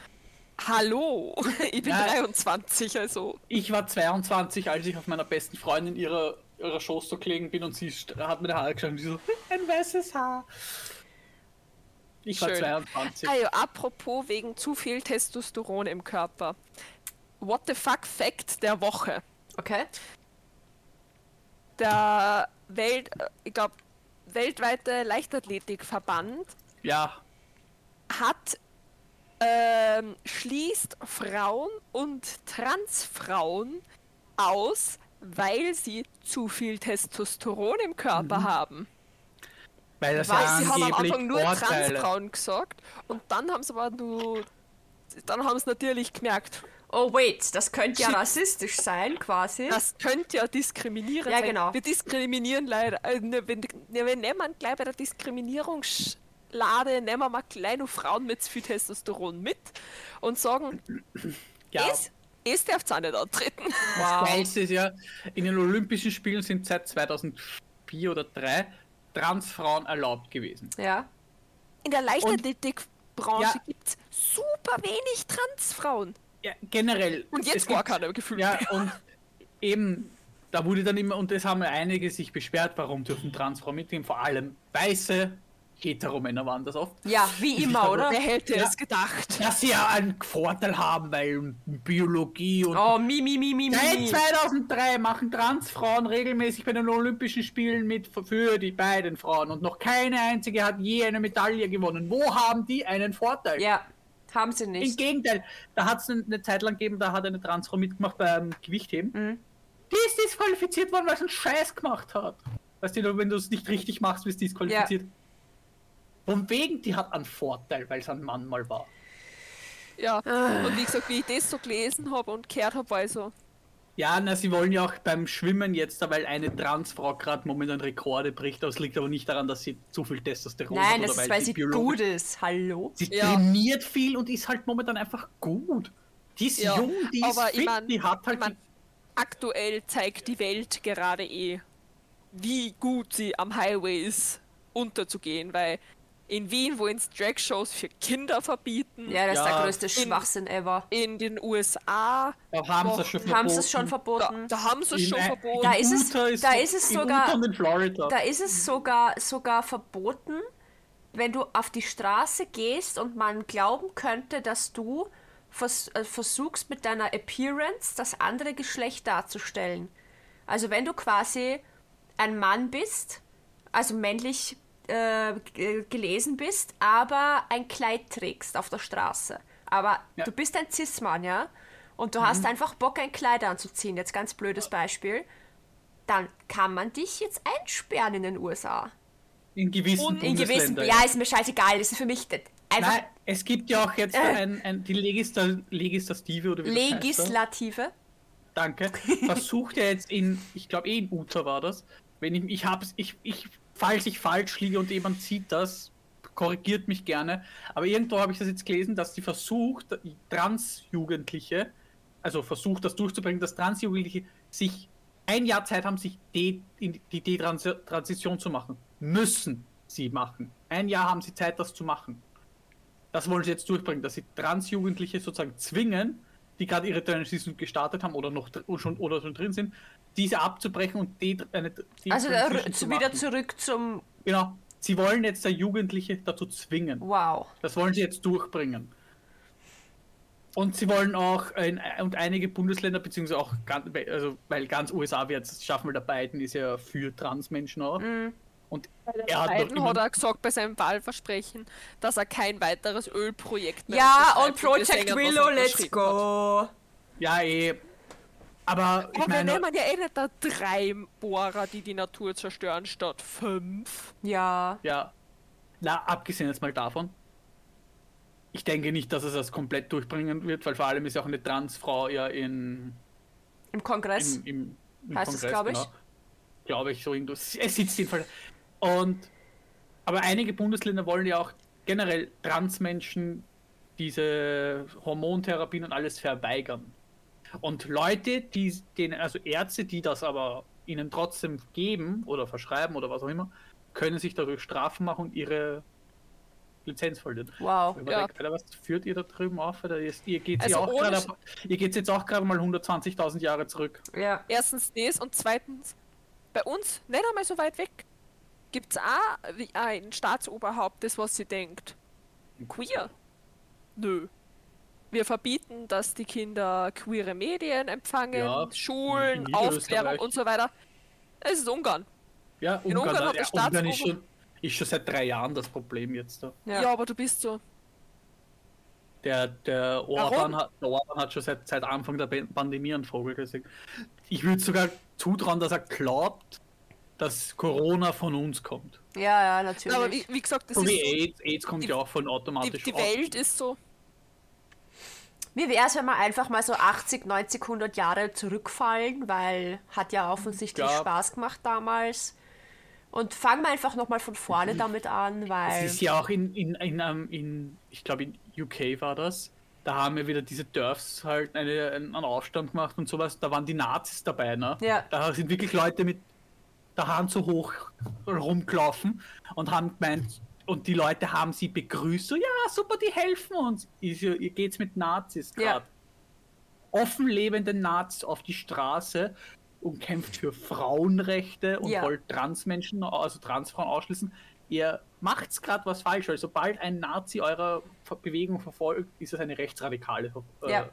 Hallo, [laughs] ich bin Ja. 23, also. ich war 22, als ich auf meiner besten Freundin ihrer, ihrer Schoß so gelegen bin und sie hat mir die Haare geschaut und sie so, [laughs] ein weißes Haar. Ich war Schön. 22. Also, apropos wegen zu viel Testosteron im Körper. What the fuck Fact der Woche. Okay. Der Welt, äh, ich glaube, weltweite Leichtathletikverband Ja, hat ähm, schließt Frauen und Transfrauen aus, weil sie zu viel Testosteron im Körper Mhm. haben. Weil das Weil ja sie haben am Anfang nur Vorteile. Transfrauen gesagt und dann haben sie aber nur dann haben sie natürlich gemerkt, Oh wait, das könnte ja Shit. [laughs] rassistisch sein, quasi. das könnte ja diskriminierend Ja, sein. genau. Wir diskriminieren leider. Äh, ne, wir, ne, wir nehmen gleich bei der Diskriminierungslade, nehmen wir mal kleine Frauen mit zu viel Testosteron mit und sagen, Ja, es, es darf auch nicht antreten. Das Geilste ist ja, in den Olympischen Spielen sind seit 2004 oder 2003 Transfrauen erlaubt gewesen. Ja. In der Leichtathletikbranche Ja. gibt es super wenig Transfrauen. Ja, generell. Und jetzt gibt- keiner gefühlt. Ja, und eben, da wurde dann immer, und das haben ja einige sich beschwert, warum dürfen Transfrauen mitnehmen, vor allem weiße Heteromänner waren das oft. Ja, wie immer, oder? Wer hätte Ja. es gedacht? Dass sie ja einen Vorteil haben, weil Biologie und Oh, mi, mi, mi, mi, Seit mi. 2003 machen Transfrauen regelmäßig bei den Olympischen Spielen mit für die beiden Frauen und noch keine einzige hat je eine Medaille gewonnen. Wo haben die einen Vorteil? Ja, haben sie Im nicht. Gegenteil, da hat es eine Zeit lang gegeben, da hat eine Transfrau mitgemacht beim Gewichtheben. Mhm. Die ist disqualifiziert worden, weil sie einen Scheiß gemacht hat. Weißt du, wenn du es nicht richtig machst, wirst du disqualifiziert. Von wegen, die hat einen Vorteil, weil es ein Mann mal war. Ja. Ah. Und wie gesagt, wie ich das so gelesen habe und gehört habe, war ich so, Ja, na, sie wollen ja auch beim Schwimmen jetzt, weil eine Transfrau gerade momentan Rekorde bricht. Das liegt aber nicht daran, dass sie zu viel Testosteron hat Nein, oder das ist, weil sie biologisch- gut ist. Hallo? Sie Ja. trainiert viel und ist halt momentan einfach gut. Die ist Ja, jung, die ist aber ich fit, mein- die hat halt ich mein, aktuell zeigt die Welt gerade eh, wie gut sie am Highway ist, unterzugehen, weil in Wien wollen es Drag-Shows für Kinder verbieten, Ja, das ist Ja. der größte In- Schwachsinn ever. in den USA, da haben sie Doch, schon verboten. Haben sie es schon da, verboten? da haben sie es In, schon verboten. Da ist es- Utah da ist es in sogar- in. Da ist es sogar, sogar verboten, wenn du auf die Straße gehst und man glauben könnte, dass du vers äh, versuchst mit deiner Appearance das andere Geschlecht darzustellen. Also wenn du quasi ein Mann bist, also männlich äh, gelesen bist, aber ein Kleid trägst auf der Straße. Aber Ja. du bist ein Cis-Mann, ja? Und du hast einfach Bock, ein Kleid anzuziehen. Jetzt ganz blödes Beispiel. Dann kann man dich jetzt einsperren in den USA. in gewissen Und In gewissen, ja, ist mir scheißegal. Das ist für mich einfach Nein, es gibt ja auch jetzt [laughs] Äh. ein, ein, die Legista, Legislative oder wie das heißt, da. Legislative. danke, [laughs] versucht ja jetzt in, ich glaube eh in Utah war das, wenn ich, ich hab's, ich, ich, falls ich falsch liege und jemand sieht das, korrigiert mich gerne, aber irgendwo habe ich das jetzt gelesen, dass die versucht, Transjugendliche, also versucht das durchzubringen, dass Transjugendliche sich ein Jahr Zeit haben, sich die Detransition zu machen. Müssen sie machen. Ein Jahr haben sie Zeit, das zu machen. Das wollen sie jetzt durchbringen, dass sie Transjugendliche sozusagen zwingen, die gerade ihre Transition gestartet haben oder noch dr- schon, oder schon drin sind, diese abzubrechen und die, eine, die Also Rü- zu wieder zurück zum Genau. Sie wollen jetzt der Jugendliche dazu zwingen. Wow. Das wollen sie jetzt durchbringen. Und sie wollen auch, in, und einige Bundesländer, beziehungsweise auch, ganz, also, weil ganz USA wird es schaffen, weil der Biden ist ja für Transmenschen auch. Mhm. Und er hat Biden hat er gesagt bei seinem Wahlversprechen, dass er kein weiteres Ölprojekt mehr Ja, und Project Willow, let's go. ja eh. Aber ich Aber wir meine, nehmen ja eh nicht da drei Bohrer, die die Natur zerstören, statt fünf. Ja. ja, na, abgesehen jetzt mal davon, ich denke nicht, dass es das komplett durchbringen wird, weil vor allem ist ja auch eine Transfrau ja in, Im Kongress. im, im, im Heißt es, Kongress, glaub ich? genau. Glaube ich, so irgendwo. Es sitzt jedenfalls. Und aber einige Bundesländer wollen ja auch generell Transmenschen diese Hormontherapien und alles verweigern. Und Leute, die den, also Ärzte, die das aber ihnen trotzdem geben oder verschreiben oder was auch immer, können sich dadurch Strafen machen und ihre Lizenz verlieren. Wow. Ja. denkt, Alter, was führt ihr da drüben auf? Oder ist, ihr geht Also ihr geht jetzt auch gerade mal 120.000 Jahre zurück. Ja. Erstens das und zweitens, bei uns, nicht einmal so weit weg, gibt es auch wie ein Staatsoberhaupt, das was sie denkt. Queer? Nö. Wir verbieten, dass die Kinder queere Medien empfangen, Ja, Schulen. Aufklärung und so weiter. Es ist Ungarn. Ja, In Ungarn hat der ja, Ungarn ist schon, ist schon seit drei Jahren das Problem jetzt da. Ja, Ja. aber du bist so. Der, der? Orban hat, der Orban hat schon seit, seit Anfang der Pan- Pandemie einen Vogel gesehen. Ich würde sogar zutrauen, dass er glaubt, dass Corona von uns kommt. Ja, ja, natürlich. Aber wie, wie gesagt, das So ist wie AIDS. AIDS kommt die- ja auch von die, automatisch die aus- Welt ist so. Wie wäre es, wenn wir einfach mal so 80, 90, 100 Jahre zurückfallen, weil hat ja offensichtlich Ja. Spaß gemacht damals. Und fangen wir einfach nochmal von vorne damit an, Es weil. ist ja auch in, in, in, ähm, in ich glaube in UK war das. Da haben wir wieder diese Dörfs halt eine, einen Aufstand gemacht und sowas. Da waren die Nazis dabei, ne? Ja. Da sind wirklich Leute mit der Hand so hoch rumgelaufen und haben gemeint, und die Leute haben sie begrüßt. So, ja, super, die helfen uns. Ich ihr geht's mit Nazis Ja. gerade. Offen lebende Nazis auf die Straße und kämpft für Frauenrechte und Ja. wollt Transmenschen, also Transfrauen ausschließen. Ihr macht's gerade was falsch, weil sobald ein Nazi eurer Bewegung verfolgt, ist es eine rechtsradikale äh, Ja.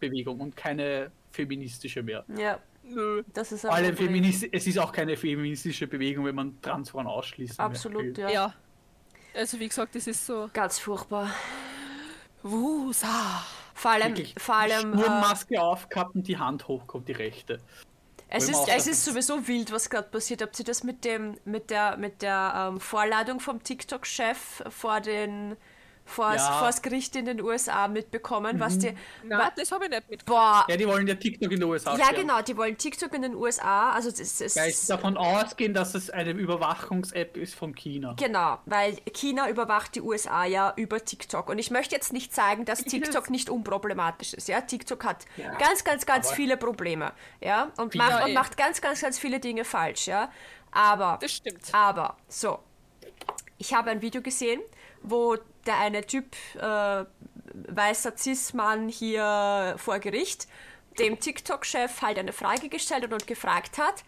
Bewegung und keine feministische mehr. Ja, Nö. das ist Vor allem. Feminist es ist auch keine feministische Bewegung, wenn man Transfrauen ausschließen Absolut, ja. Ja. Also wie gesagt, das ist so. Ganz furchtbar. Wusa. Vor allem, Wirklich vor allem äh, Sturmmaske aufgehabt und die Hand hochkommt, die rechte. es, ist, es ist sowieso wild, was gerade passiert. Habt ihr das mit dem, mit der, mit der ähm, Vorladung vom TikTok-Chef vor den vor Ja. Mhm. das Gericht in den USA mitbekommen, was die. Na, wa- das habe ich nicht mitgekriegt. boah, Ja, die wollen ja TikTok in den USA ja sperren. genau, die wollen TikTok in den USA, also das ist Ja, ich davon ausgehen, dass es eine Überwachungs-App ist von China. Genau, weil China überwacht die USA ja über TikTok. Und ich möchte jetzt nicht sagen, dass TikTok nicht unproblematisch ist. Ja, TikTok hat Ja, ganz, ganz, ganz aber- viele Probleme. Ja, und, macht, und eh. macht ganz, ganz, ganz viele Dinge falsch. Ja, aber, Das stimmt. aber, so. Ich habe ein Video gesehen, wo der eine Typ, äh, weißer Cis-Mann hier vor Gericht, dem TikTok-Chef halt eine Frage gestellt und gefragt hat,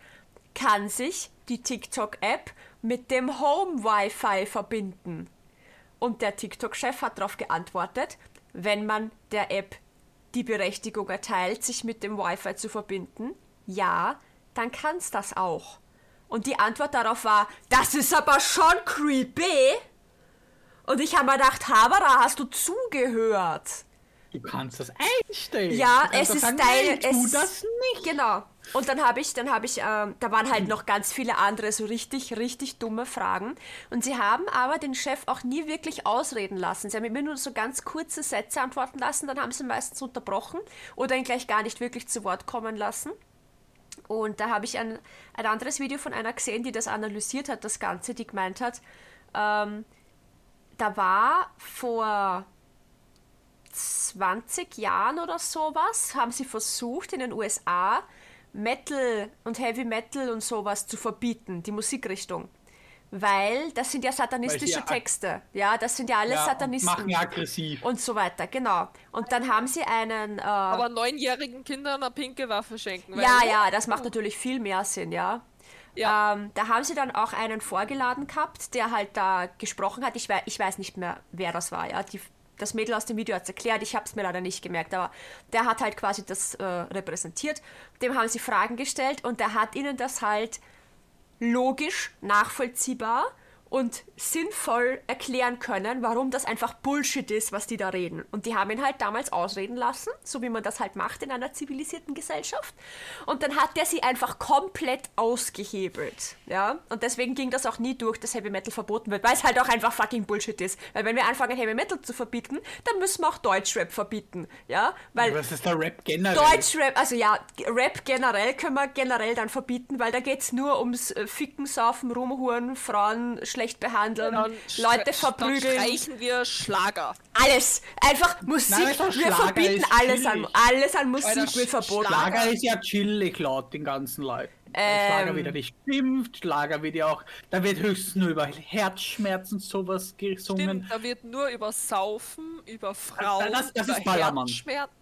kann sich die TikTok-App mit dem Home-Wi-Fi verbinden? Und der TikTok-Chef hat darauf geantwortet, wenn man der App die Berechtigung erteilt, sich mit dem Wi-Fi zu verbinden, ja, dann kann's das auch. Und die Antwort darauf war, das ist aber schon creepy. Und ich habe mir gedacht, Habara, hast du zugehört? Du kannst das einstellen. Ja, es ist sagen, deine. Nein, tu es, das nicht. Genau. Und dann habe ich, dann habe ich, ähm, da waren halt noch ganz viele andere so richtig, richtig dumme Fragen. Und sie haben aber den Chef auch nie wirklich ausreden lassen. Sie haben immer nur so ganz kurze Sätze antworten lassen, dann haben sie meistens unterbrochen oder ihn gleich gar nicht wirklich zu Wort kommen lassen. Und da habe ich ein, ein anderes Video von einer gesehen, die das analysiert hat, das Ganze, die gemeint hat, ähm, da war vor 20 Jahren oder sowas, haben sie versucht in den USA Metal und Heavy Metal und sowas zu verbieten, die Musikrichtung. Weil das sind ja satanistische Texte. Ja, das sind ja alles Ja, und Satanisten. machen ja aggressiv. und so weiter, genau. Und dann haben sie einen. Äh, Aber neunjährigen Kindern eine pinke Waffe schenken. weil- ja, ja, das macht natürlich viel mehr Sinn, ja. Ja. Ähm, da haben sie dann auch einen vorgeladen gehabt, der halt da gesprochen hat. Ich, wei ich weiß nicht mehr, wer das war, ja. Die, das Mädel aus dem Video hat es erklärt, ich habe es mir leider nicht gemerkt, aber der hat halt quasi das äh, repräsentiert. Dem haben sie Fragen gestellt und der hat ihnen das halt logisch, nachvollziehbar und sinnvoll erklären können, warum das einfach Bullshit ist, was die da reden. Und die haben ihn halt damals ausreden lassen, so wie man das halt macht in einer zivilisierten Gesellschaft. Und dann hat der sie einfach komplett ausgehebelt. Ja? Und deswegen ging das auch nie durch, dass Heavy Metal verboten wird, weil es halt auch einfach fucking Bullshit ist. Weil wenn wir anfangen, Heavy Metal zu verbieten, dann müssen wir auch Deutschrap verbieten. Ja? Weil Was ist der Rap generell? Deutschrap, also ja, Rap generell können wir generell dann verbieten, weil da geht es nur ums äh, Ficken, Saufen, Rumhuren, Frauen, schlecht behandeln, Dann Leute verprügeln. Dann streichen wir Schlager. Alles. Einfach Musik. Nein, wir verbieten alles an, alles an Musik Alter, wird verboten. Schlager- ist ja chillig laut den ganzen Leuten. Ähm. Schlager wird ja nicht schimpft, Schlager wird ja auch, da wird höchstens nur über Herzschmerzen sowas gesungen. Stimmt, da wird nur über Saufen, über Frauen, das- das über ist Ballermann. Herzschmerzen.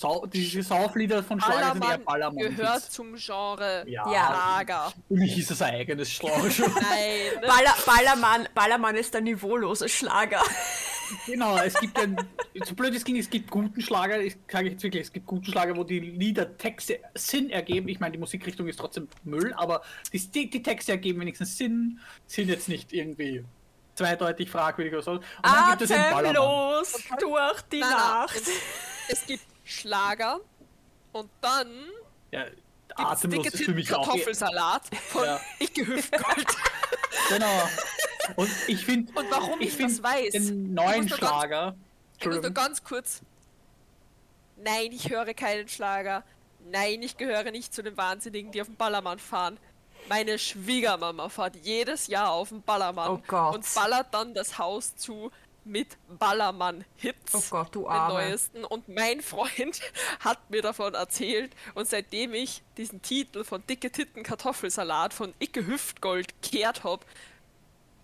Sau, diese Sauflieder von Schlager sind eher Ballermann gehört zum Genre Ja. Schlager. Für mich ist das ein eigenes Genre. [laughs] Nein. Baller, Ballermann, Ballermann ist der niveaulose Schlager. genau, es gibt ein, [laughs] so blöd es ging, es gibt guten Schlager, ich sage jetzt wirklich, es gibt guten Schlager, wo die Lieder Texte Sinn ergeben. Ich meine, die Musikrichtung ist trotzdem Müll, aber die, die, die Texte ergeben wenigstens Sinn, sind jetzt nicht irgendwie zweideutig fragwürdig oder so. Und dann gibt es ein Ballermann. Atemlos durch die Nacht. Es, es gibt Schlager und dann Ja, gibt's atemlos dicke ist für mich auch. Kartoffelsalat von Ja. [laughs] Icke Hüftgold. Genau. Und ich finde, Und warum ich find das weiß, den ich neuen nur ganz- Schlager. Ich muss nur Entschuldigung. ganz kurz. Nein, ich höre keinen Schlager. Nein, ich gehöre nicht zu den Wahnsinnigen, die auf den Ballermann fahren. Meine Schwiegermama fährt jedes Jahr auf den Ballermann Oh Gott. und ballert dann das Haus zu mit Ballermann-Hits. Oh Gott, du den Arme. neuesten. Und mein Freund [laughs] hat mir davon erzählt. Und seitdem ich diesen Titel von Dicke Titten Kartoffelsalat von Icke Hüftgold kehrt habe,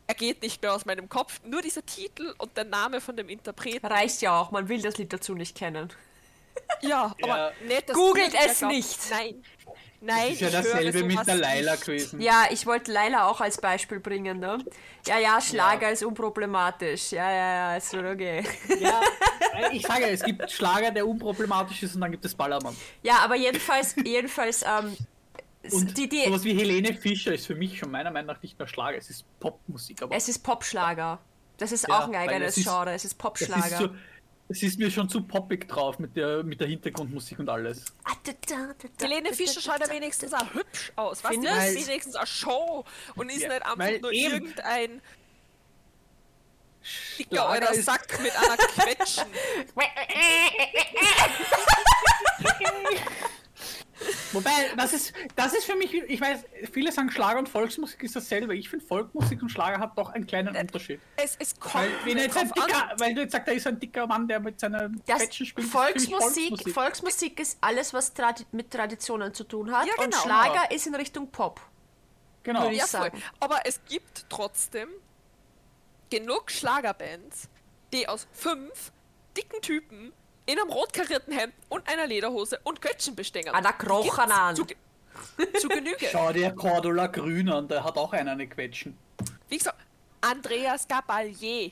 er geht nicht mehr aus meinem Kopf. Nur dieser Titel und der Name von dem Interpreten. Reicht ja auch, man will das Lied dazu nicht kennen. Ja, [laughs] Ja. aber nicht das Googelt es nicht. Nein. Nein, ist ja dasselbe mit der Laila nicht. gewesen. Ja, ich wollte Laila auch als Beispiel bringen, ne? Ja, ja, Schlager ist unproblematisch. Ja, ja, ja, ist schon okay. Ja, [laughs] ich sage, es gibt Schlager, der unproblematisch ist und dann gibt es Ballermann. Ja, aber jedenfalls, jedenfalls, ähm, Und die, die, sowas wie Helene Fischer ist für mich schon meiner Meinung nach nicht mehr Schlager, es ist Popmusik. Aber es ist Popschlager. Das ist Ja, auch ein eigenes es ist- Genre, es ist es ist, Popschlager. Es ist mir schon zu poppig drauf mit der, mit der Hintergrundmusik und alles. Helene Fischer schaut ja wenigstens auch hübsch aus. Was Findest? ist wenigstens eine Show und ist Ja, nicht einfach nur eben- irgendein dicker ist- Sack mit einer Quetschen. [laughs] [laughs] Wobei, das ist, das ist für mich, ich weiß, viele sagen Schlager und Volksmusik ist dasselbe. Ich finde Volksmusik und Schlager hat doch einen kleinen Unterschied. Es, es kommt Weil, wenn nicht jetzt ein drauf an. dicker, weil du jetzt sagst, da ist ein dicker Mann, der mit seiner Das Quetschen spielt. mich Volksmusik, Volksmusik ist alles, was tradi mit Traditionen zu tun hat. Ja, Und genau. Schlager ist in Richtung Pop. Genau. würde ich Ja, voll. sagen. Aber es gibt trotzdem genug Schlagerbands, die aus fünf dicken Typen in einem rot karierten Hemd und einer Lederhose und Quetschen bestehen. Einer Die Krochen an. Zu, [laughs] zu Genüge. Schau dir Cordula Grün an, der hat auch einen eine Quetschen. Wie gesagt, Andreas Gabalier.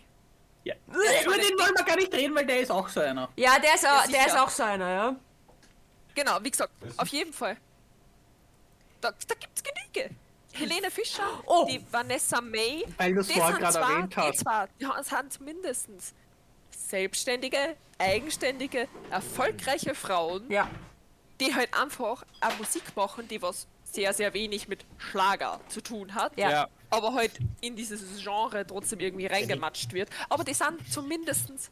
Ja. Über den wollen wir gar nicht reden, weil der ist auch so einer. Ja, der ist, auch, der sicher. ist auch so einer, ja. Genau, wie gesagt, auf jeden Fall. Da, da gibt's Genüge. Helene Fischer, Oh. die Vanessa May, Weil die vorhin sind gerade erwähnt hast. Die, zwar, die haben- sind mindestens selbstständige, eigenständige, erfolgreiche Frauen, Ja. die halt einfach eine Musik machen, die was sehr, sehr wenig mit Schlager zu tun hat. Ja. Ja. Aber halt in dieses Genre trotzdem irgendwie reingematscht wird. Aber die sind zumindestens,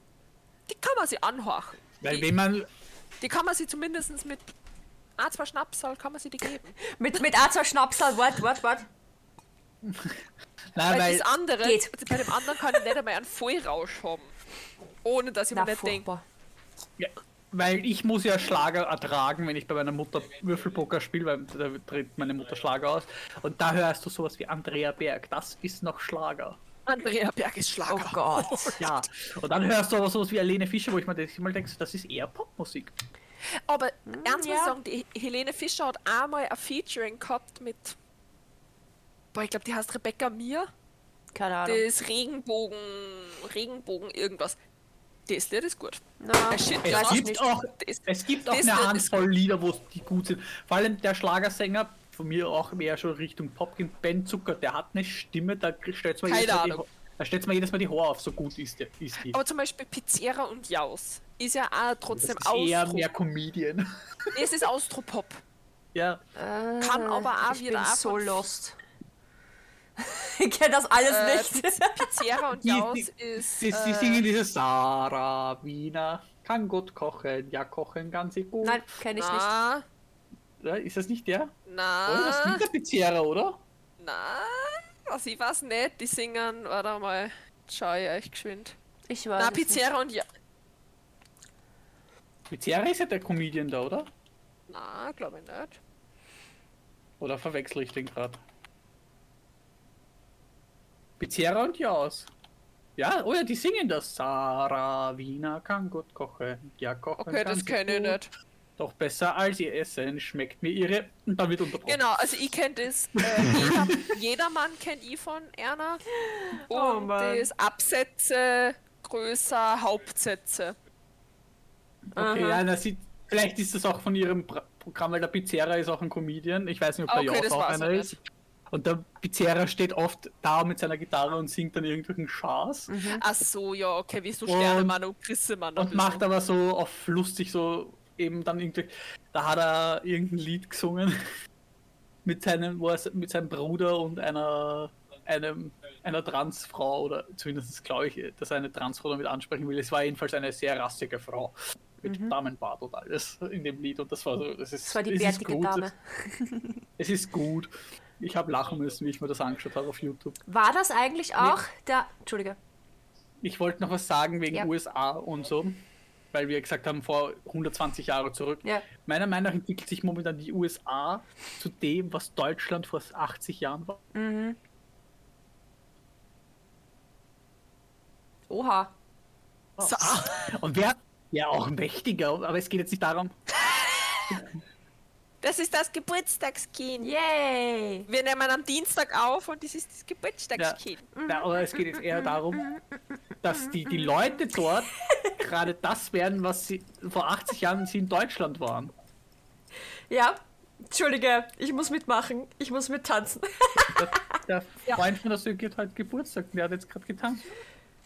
die kann man sie anhorchen. Weil Die, wenn man. die kann man sie zumindestens mit ein, zwei Schnapsal kann man sie die geben. Mit, mit A2 Schnapsal, wart, wart, wart. [laughs] Nein, Weil, weil. das andere, geht. bei dem anderen kann ich nicht einmal einen Vollrausch haben. Ohne dass mir nicht denke, furchtbar. Ja, weil ich muss ja Schlager ertragen, wenn ich bei meiner Mutter Würfelpoker spiele, weil da tritt meine Mutter Schlager aus. Und da hörst du sowas wie Andrea Berg. Das ist noch Schlager. Andrea Berg ist Oh Schlager. Gott. [laughs] Ja. Und dann hörst du aber sowas wie Helene Fischer, wo ich mir das- mal denke, das ist eher Popmusik. Aber ernst ja. muss ich sagen, die Helene Fischer hat einmal ein Featuring gehabt mit. Boah, ich glaube, die heißt Rebecca Mir. Keine Ahnung. Das Regenbogen. Regenbogen irgendwas. Das Lied ist gut. Shit, Es gibt nicht. auch, Das- es gibt auch das eine ist Handvoll Lieder, wo die gut sind. Vor allem der Schlagersänger, von mir auch mehr schon Richtung Pop, geht, Ben Zucker, der hat eine Stimme, da stellt man jedes Mal da stellt man jedes Mal die Haare auf, so gut ist, der, ist die. Aber zum Beispiel Pizzeria und Jaus ist ja auch Das trotzdem ist eher Austro. mehr Comedian. Es ist Austropop. ja. Kann aber auch ich wieder bin so lost. [laughs] ich kenne das alles Äh, nicht. Piz Pizzeria und [laughs] Die- Jaus die- ist. Sie, sie äh, singen dieses Sarah Wiener, kann gut kochen, ja kochen ganz gut. Nein, kenne ich nicht. na, Ja, Ist das nicht der? na, Oder? Das ist nicht der Pizzeria, oder? na, Also ich weiß nicht, die singen, warte mal, schau ich euch geschwind. Ich weiß. Na, nicht. Pizzeria und ja. Pizzeria ist ja der Comedian da, oder? Na, glaube ich nicht. Oder verwechsel ich den gerade? Pizzeria und Jaus. Ja, oh ja, die singen das. Sarah Wiener kann gut kochen. Ja, kochen Okay, kann das sie kenne ich nicht. Doch besser als ihr Essen schmeckt mir ihre. Und dann wird unterbrochen. Genau, also ich kenne das, äh, jeder, [laughs] jedermann kennt ich von Erna. Und Oh Mann. das Absätze, größer, Hauptsätze. Okay, Aha. ja, na, sie, vielleicht ist das auch von ihrem Programm, weil der Pizzeria ist auch ein Comedian. Ich weiß nicht, ob der Okay, Jaus das auch einer ist. Und der Pizzeria steht oft da mit seiner Gitarre und singt dann irgendwelchen Schaß. Ach so, ja, okay, wie so Und- Sternemann und Grissemann. ein Und macht aber so auf lustig so eben dann irgendwie. Da hat er irgendein Lied gesungen [laughs] mit seinem, wo er mit seinem Bruder und einer einem einer Transfrau oder zumindest glaube ich, dass er eine Transfrau damit ansprechen will. Es war jedenfalls eine sehr rassige Frau mit Damenbart und alles in dem Lied und das war so, das ist, Das war die es bärtige gut. Dame. Es ist gut. Ich habe lachen müssen, wie ich mir das angeschaut habe auf YouTube. War das eigentlich auch der. Entschuldige. Ich wollte noch was sagen wegen Ja. USA und so, weil wir gesagt haben, vor 120 Jahre zurück. Ja. Meiner Meinung nach entwickelt sich momentan die USA zu dem, was Deutschland vor 80 Jahren war. Oha. So, Und wer ja auch mächtiger, aber es geht jetzt nicht darum. [laughs] das ist das Geburtstagskind. Yay! Wir nehmen am Dienstag auf und das ist das Geburtstagskind. Ja, aber es geht jetzt eher darum, dass die, die Leute dort gerade das werden, was sie vor 80 Jahren sie in Deutschland waren. Ja. Entschuldige, ich muss mitmachen. Ich muss mittanzen. Der, der [laughs] Freund von der Söke hat heute Geburtstag, der hat jetzt gerade getanzt.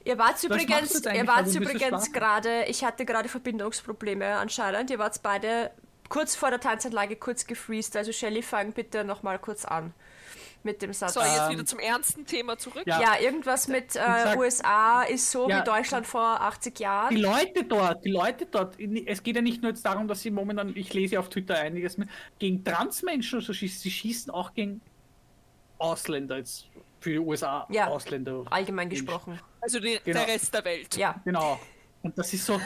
Ihr wart übrigens, ihr wart übrigens gerade, ich hatte gerade Verbindungsprobleme anscheinend. Ihr wart beide kurz vor der Tanzanlage kurz gefreezed. Also Shelly, fang bitte nochmal kurz an mit dem Satz. So, jetzt Ähm, wieder zum ernsten Thema zurück. ja. ja, irgendwas mit äh, sag- USA ist so Ja. wie Deutschland vor 80 Jahren. Die Leute dort, die Leute dort, es geht ja nicht nur jetzt darum, dass sie momentan, ich lese auf Twitter einiges mehr, gegen Transmenschen so schießen, sie schießen auch gegen Ausländer jetzt für die USA Ja. Ausländer. Allgemein gesprochen. Also die, Genau. der Rest der Welt. Ja. Genau. Und das ist so,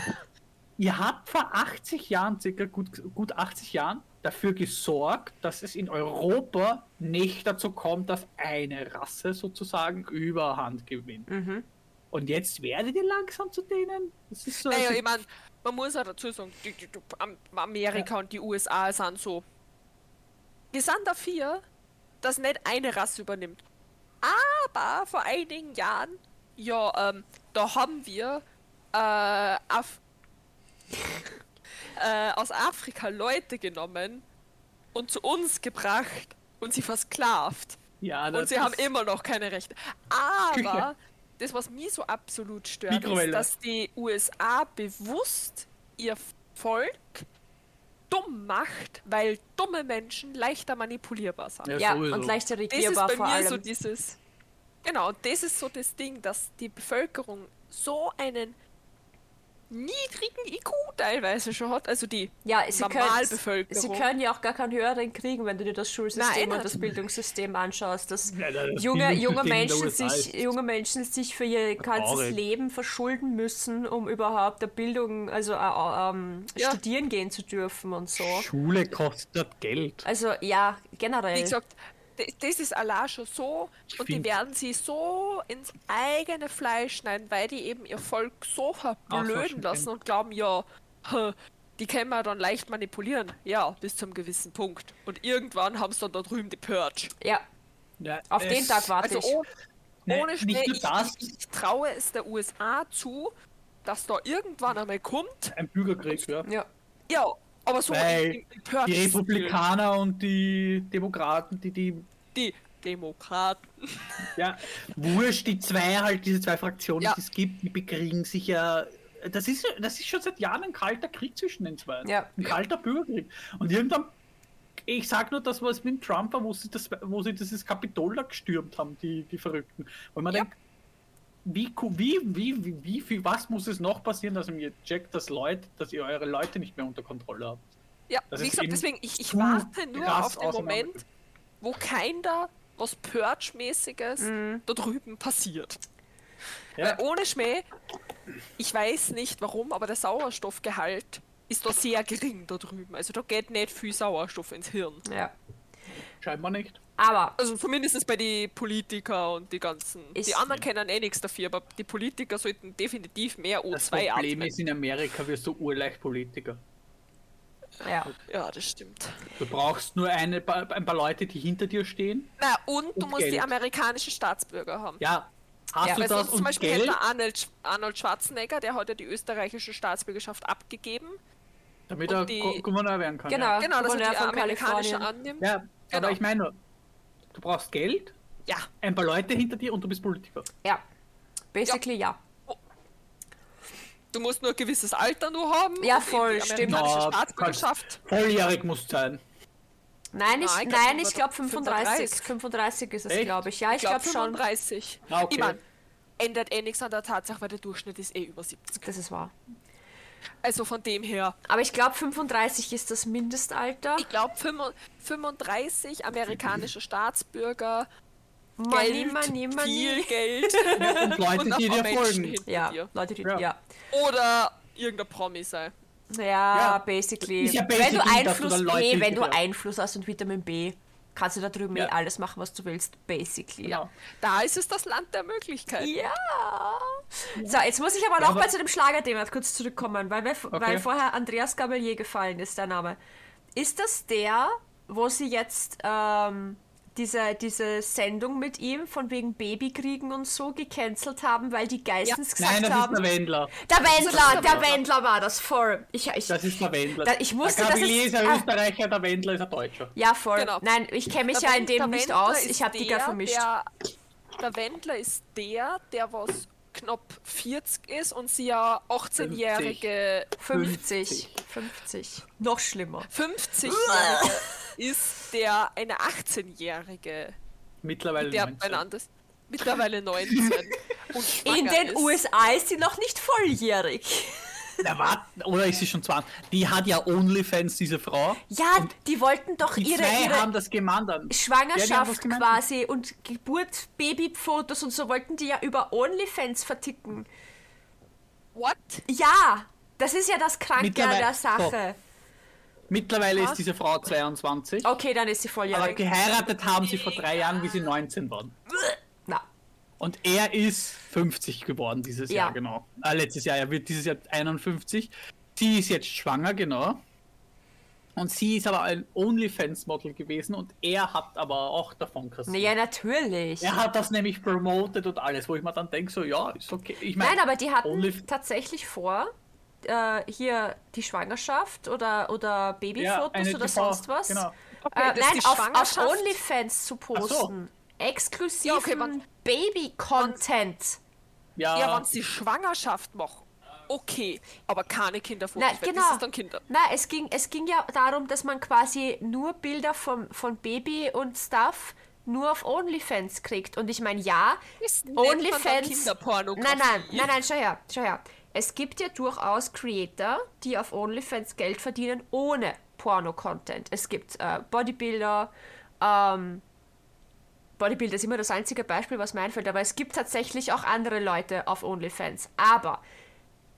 ihr habt vor 80 Jahren, circa gut, gut 80 Jahren, dafür gesorgt, dass es in Europa nicht dazu kommt, dass eine Rasse sozusagen Überhand gewinnt. Mhm. Und jetzt werdet ihr langsam zu denen? Das ist so. Naja, also- ich meine, man muss auch dazu sagen, die, die, die, Am- Amerika und die USA sind so. Wir sind dafür, dass nicht eine Rasse übernimmt. Aber vor einigen Jahren, ja, ähm, da haben wir äh, Af [laughs] äh, aus Afrika Leute genommen und zu uns gebracht und sie versklavt. ja, Und sie haben immer noch keine Rechte. [laughs] Aber das, was mich so absolut stört, Mikrowelle. ist, dass die USA bewusst ihr Volk dumm macht, weil dumme Menschen leichter manipulierbar sind. Ja, Ja, und leichter Das ist regierbar bei vor mir allem. so dieses. Genau, und das ist so das Ding, dass die Bevölkerung so einen niedrigen IQ teilweise schon hat. Also die ja, sie können, Normalbevölkerung. sie können ja auch gar keinen höheren kriegen, wenn du dir das Schulsystem Nein, und das. Bildungssystem anschaust. Dass Ja, das junge, junge, Menschen sich, junge Menschen sich für ihr ganzes. Leben verschulden müssen, um überhaupt der Bildung, also äh, ähm, Ja. studieren gehen zu dürfen und so. Schule kostet Geld. Also ja, generell. Wie gesagt, das ist allein schon so und die werden sie so ins eigene Fleisch schneiden, weil die eben ihr Volk so verblöden lassen und glauben, ja, [laughs] die können wir dann leicht manipulieren. Ja, bis zum gewissen Punkt. Und irgendwann haben sie dann da drüben die Purge. ja, Ja, auf den Tag warte Also ich. oh, Ne, ohne nicht Schnee, nur ich, das. ich, ich traue es der USA zu, dass da irgendwann einmal kommt. Ein Bürgerkrieg, ja. Ja. Ja, aber so Weil Die Republikaner und die Demokraten, die die Die Demokraten. [laughs] Ja, wurscht, die zwei halt, diese zwei Fraktionen, Ja. die es gibt, die bekriegen sich ja. Das ist, das ist schon seit Jahren ein kalter Krieg zwischen den zwei. Ja. Ein kalter Bürgerkrieg. Und irgendwann, ich sag nur das, was mit Trump war, wo sie, das, wo sie dieses Kapitol da gestürmt haben, die, die Verrückten. Wo man Ja. denkt, wie, wie, wie, wie, wie, viel, was muss es noch passieren, dass ihr checkt, dass Leute, dass ihr eure Leute nicht mehr unter Kontrolle habt? Ja, Das wie gesagt, deswegen, ich, ich warte nur auf den Moment, wo keiner was Purge-mäßiges Mhm. da drüben passiert. Ja. Weil ohne Schmäh, ich weiß nicht warum, aber der Sauerstoffgehalt ist da sehr gering da drüben. Also da geht nicht viel Sauerstoff ins Hirn. Ja. Scheinbar nicht. Aber Also zumindest bei den Politiker und die ganzen. Die anderen kennen eh nichts dafür, aber die Politiker sollten definitiv mehr Das O2 Problem atmen. ist, in Amerika wirst du urleicht Politiker. ja. Ja, das stimmt. Du brauchst nur eine, ein paar Leute, die hinter dir stehen. Na, und du Und musst die Geld. amerikanische Staatsbürger haben. Ja, hast Ja. du Weil das sonst zum und Beispiel Geld? hätte Arnold, Arnold Schwarzenegger, der hat ja die österreichische Staatsbürgerschaft abgegeben. Damit und er die- Go- Gouverneur werden kann. Genau. Ja, Genau, dass er die von amerikanische annimmt. ja Genau. aber ich meine, du brauchst Geld, Ja, ein paar Leute hinter dir und du bist Politiker. Ja. Basically ja. du musst nur ein gewisses Alter nur haben. Ja, voll, stimmt. du Staatsbürgerschaft. Volljährig musst sein. Nein, ich, Nein, ich glaub, nein, ich glaube 35. 35. 35 ist es, glaube ich. Ja, ich, Ich glaube glaube schon. 35. Ah, okay. Ich mein, ändert eh nichts an der Tatsache, weil der Durchschnitt ist eh über 70. Das ist wahr. Also von dem her, Aber ich glaube 35 ist das Mindestalter. ich glaube 35 amerikanische Staatsbürger, Money, Geld, money, money. viel Geld [laughs] Und Leute, und die dir Menschen folgen. Ja, dir. Leute, die. Ja. Ja. Oder irgendein Promi sein. Ja, Ja. basically. Ja wenn basically, du dass du Einfluss, eh, wenn du Einfluss hast und Vitamin B, kannst du da drüben Ja. eh alles machen, was du willst. Basically. Genau. Da ist es das Land der Möglichkeiten. Ja. So, jetzt muss ich aber Ja, noch mal zu dem Schlagerthema kurz zurückkommen, weil, wir, weil Okay. vorher Andreas Gabalier gefallen ist, der Name. Ist das der, wo sie jetzt ähm, diese, diese Sendung mit ihm von wegen Babykriegen und so gecancelt haben, weil die Geistens gesagt Nein, das ist haben. der Wendler. Der Wendler, der der Wendler. War das voll. Ich, ich, Das ist der Wendler. Da- ich wusste, der Gabriel es- ist ein ah. Österreicher, der Wendler ist ein Deutscher. ja, voll. Genau. Nein, ich kenne mich Der ja in dem nicht Wendler aus. ist Ich habe die gar der, vermischt. Der, der Wendler ist der, der was knapp 40 ist und sie ja 18-jährige 50. 50. Noch schlimmer. 50-jährige ist, der eine 18-jährige, Mittlerweile der 19. beieinander ist. Mittlerweile 19. [laughs] und schwanger In den ist. USA ist sie noch nicht volljährig. [laughs] Na, warte, oder ist sie schon 20? Die hat ja Onlyfans, diese Frau. Ja, die wollten doch Die ihre, zwei ihre haben das. Ja, Schwangerschaft gemeint. quasi und Geburt, Babyfotos und so wollten die ja über OnlyFans verticken. What? Ja, das ist ja das Kranke an der Sache. Mittlerweile Was? ist diese Frau 22. Okay, dann ist sie Aber volljährig. geheiratet haben sie vor drei Jahren, wie sie 19 waren. Na, Und er ist 50 geworden dieses Ja. Jahr, genau. Äh, letztes Jahr, er wird dieses Jahr 51. Sie ist jetzt schwanger, genau. Und sie ist aber ein OnlyFans-Model gewesen und er hat aber auch davon kassiert. ja, natürlich. Er hat das nämlich promoted und alles, wo ich mir dann denke, so, ja, ist okay. Ich mein, Nein, aber die hatten Only- tatsächlich vor, äh, hier die Schwangerschaft oder, oder Babyfotos eine oder sonst was. genau. Okay, Äh, nein, die auf, auf OnlyFans zu posten. Exklusiven Ja, okay, Baby-Content. Ja, Ja, wenn sie Schwangerschaft machen. Okay, aber keine Kinderfotos. Nein, genau. Das ist dann Kinder. Na, es ging, es ging ja darum, dass man quasi nur Bilder vom, von Baby und Stuff nur auf OnlyFans kriegt. Und ich meine, ja, Das OnlyFans. Kinderpornografie. Nein, nein, nein, nein, schau her, schau her. Es gibt ja durchaus Creator, die auf OnlyFans Geld verdienen ohne Porno-Content. Es gibt äh, Bodybuilder, ähm, Bodybuilder ist immer das einzige Beispiel, was mir einfällt, aber es gibt tatsächlich auch andere Leute auf OnlyFans. Aber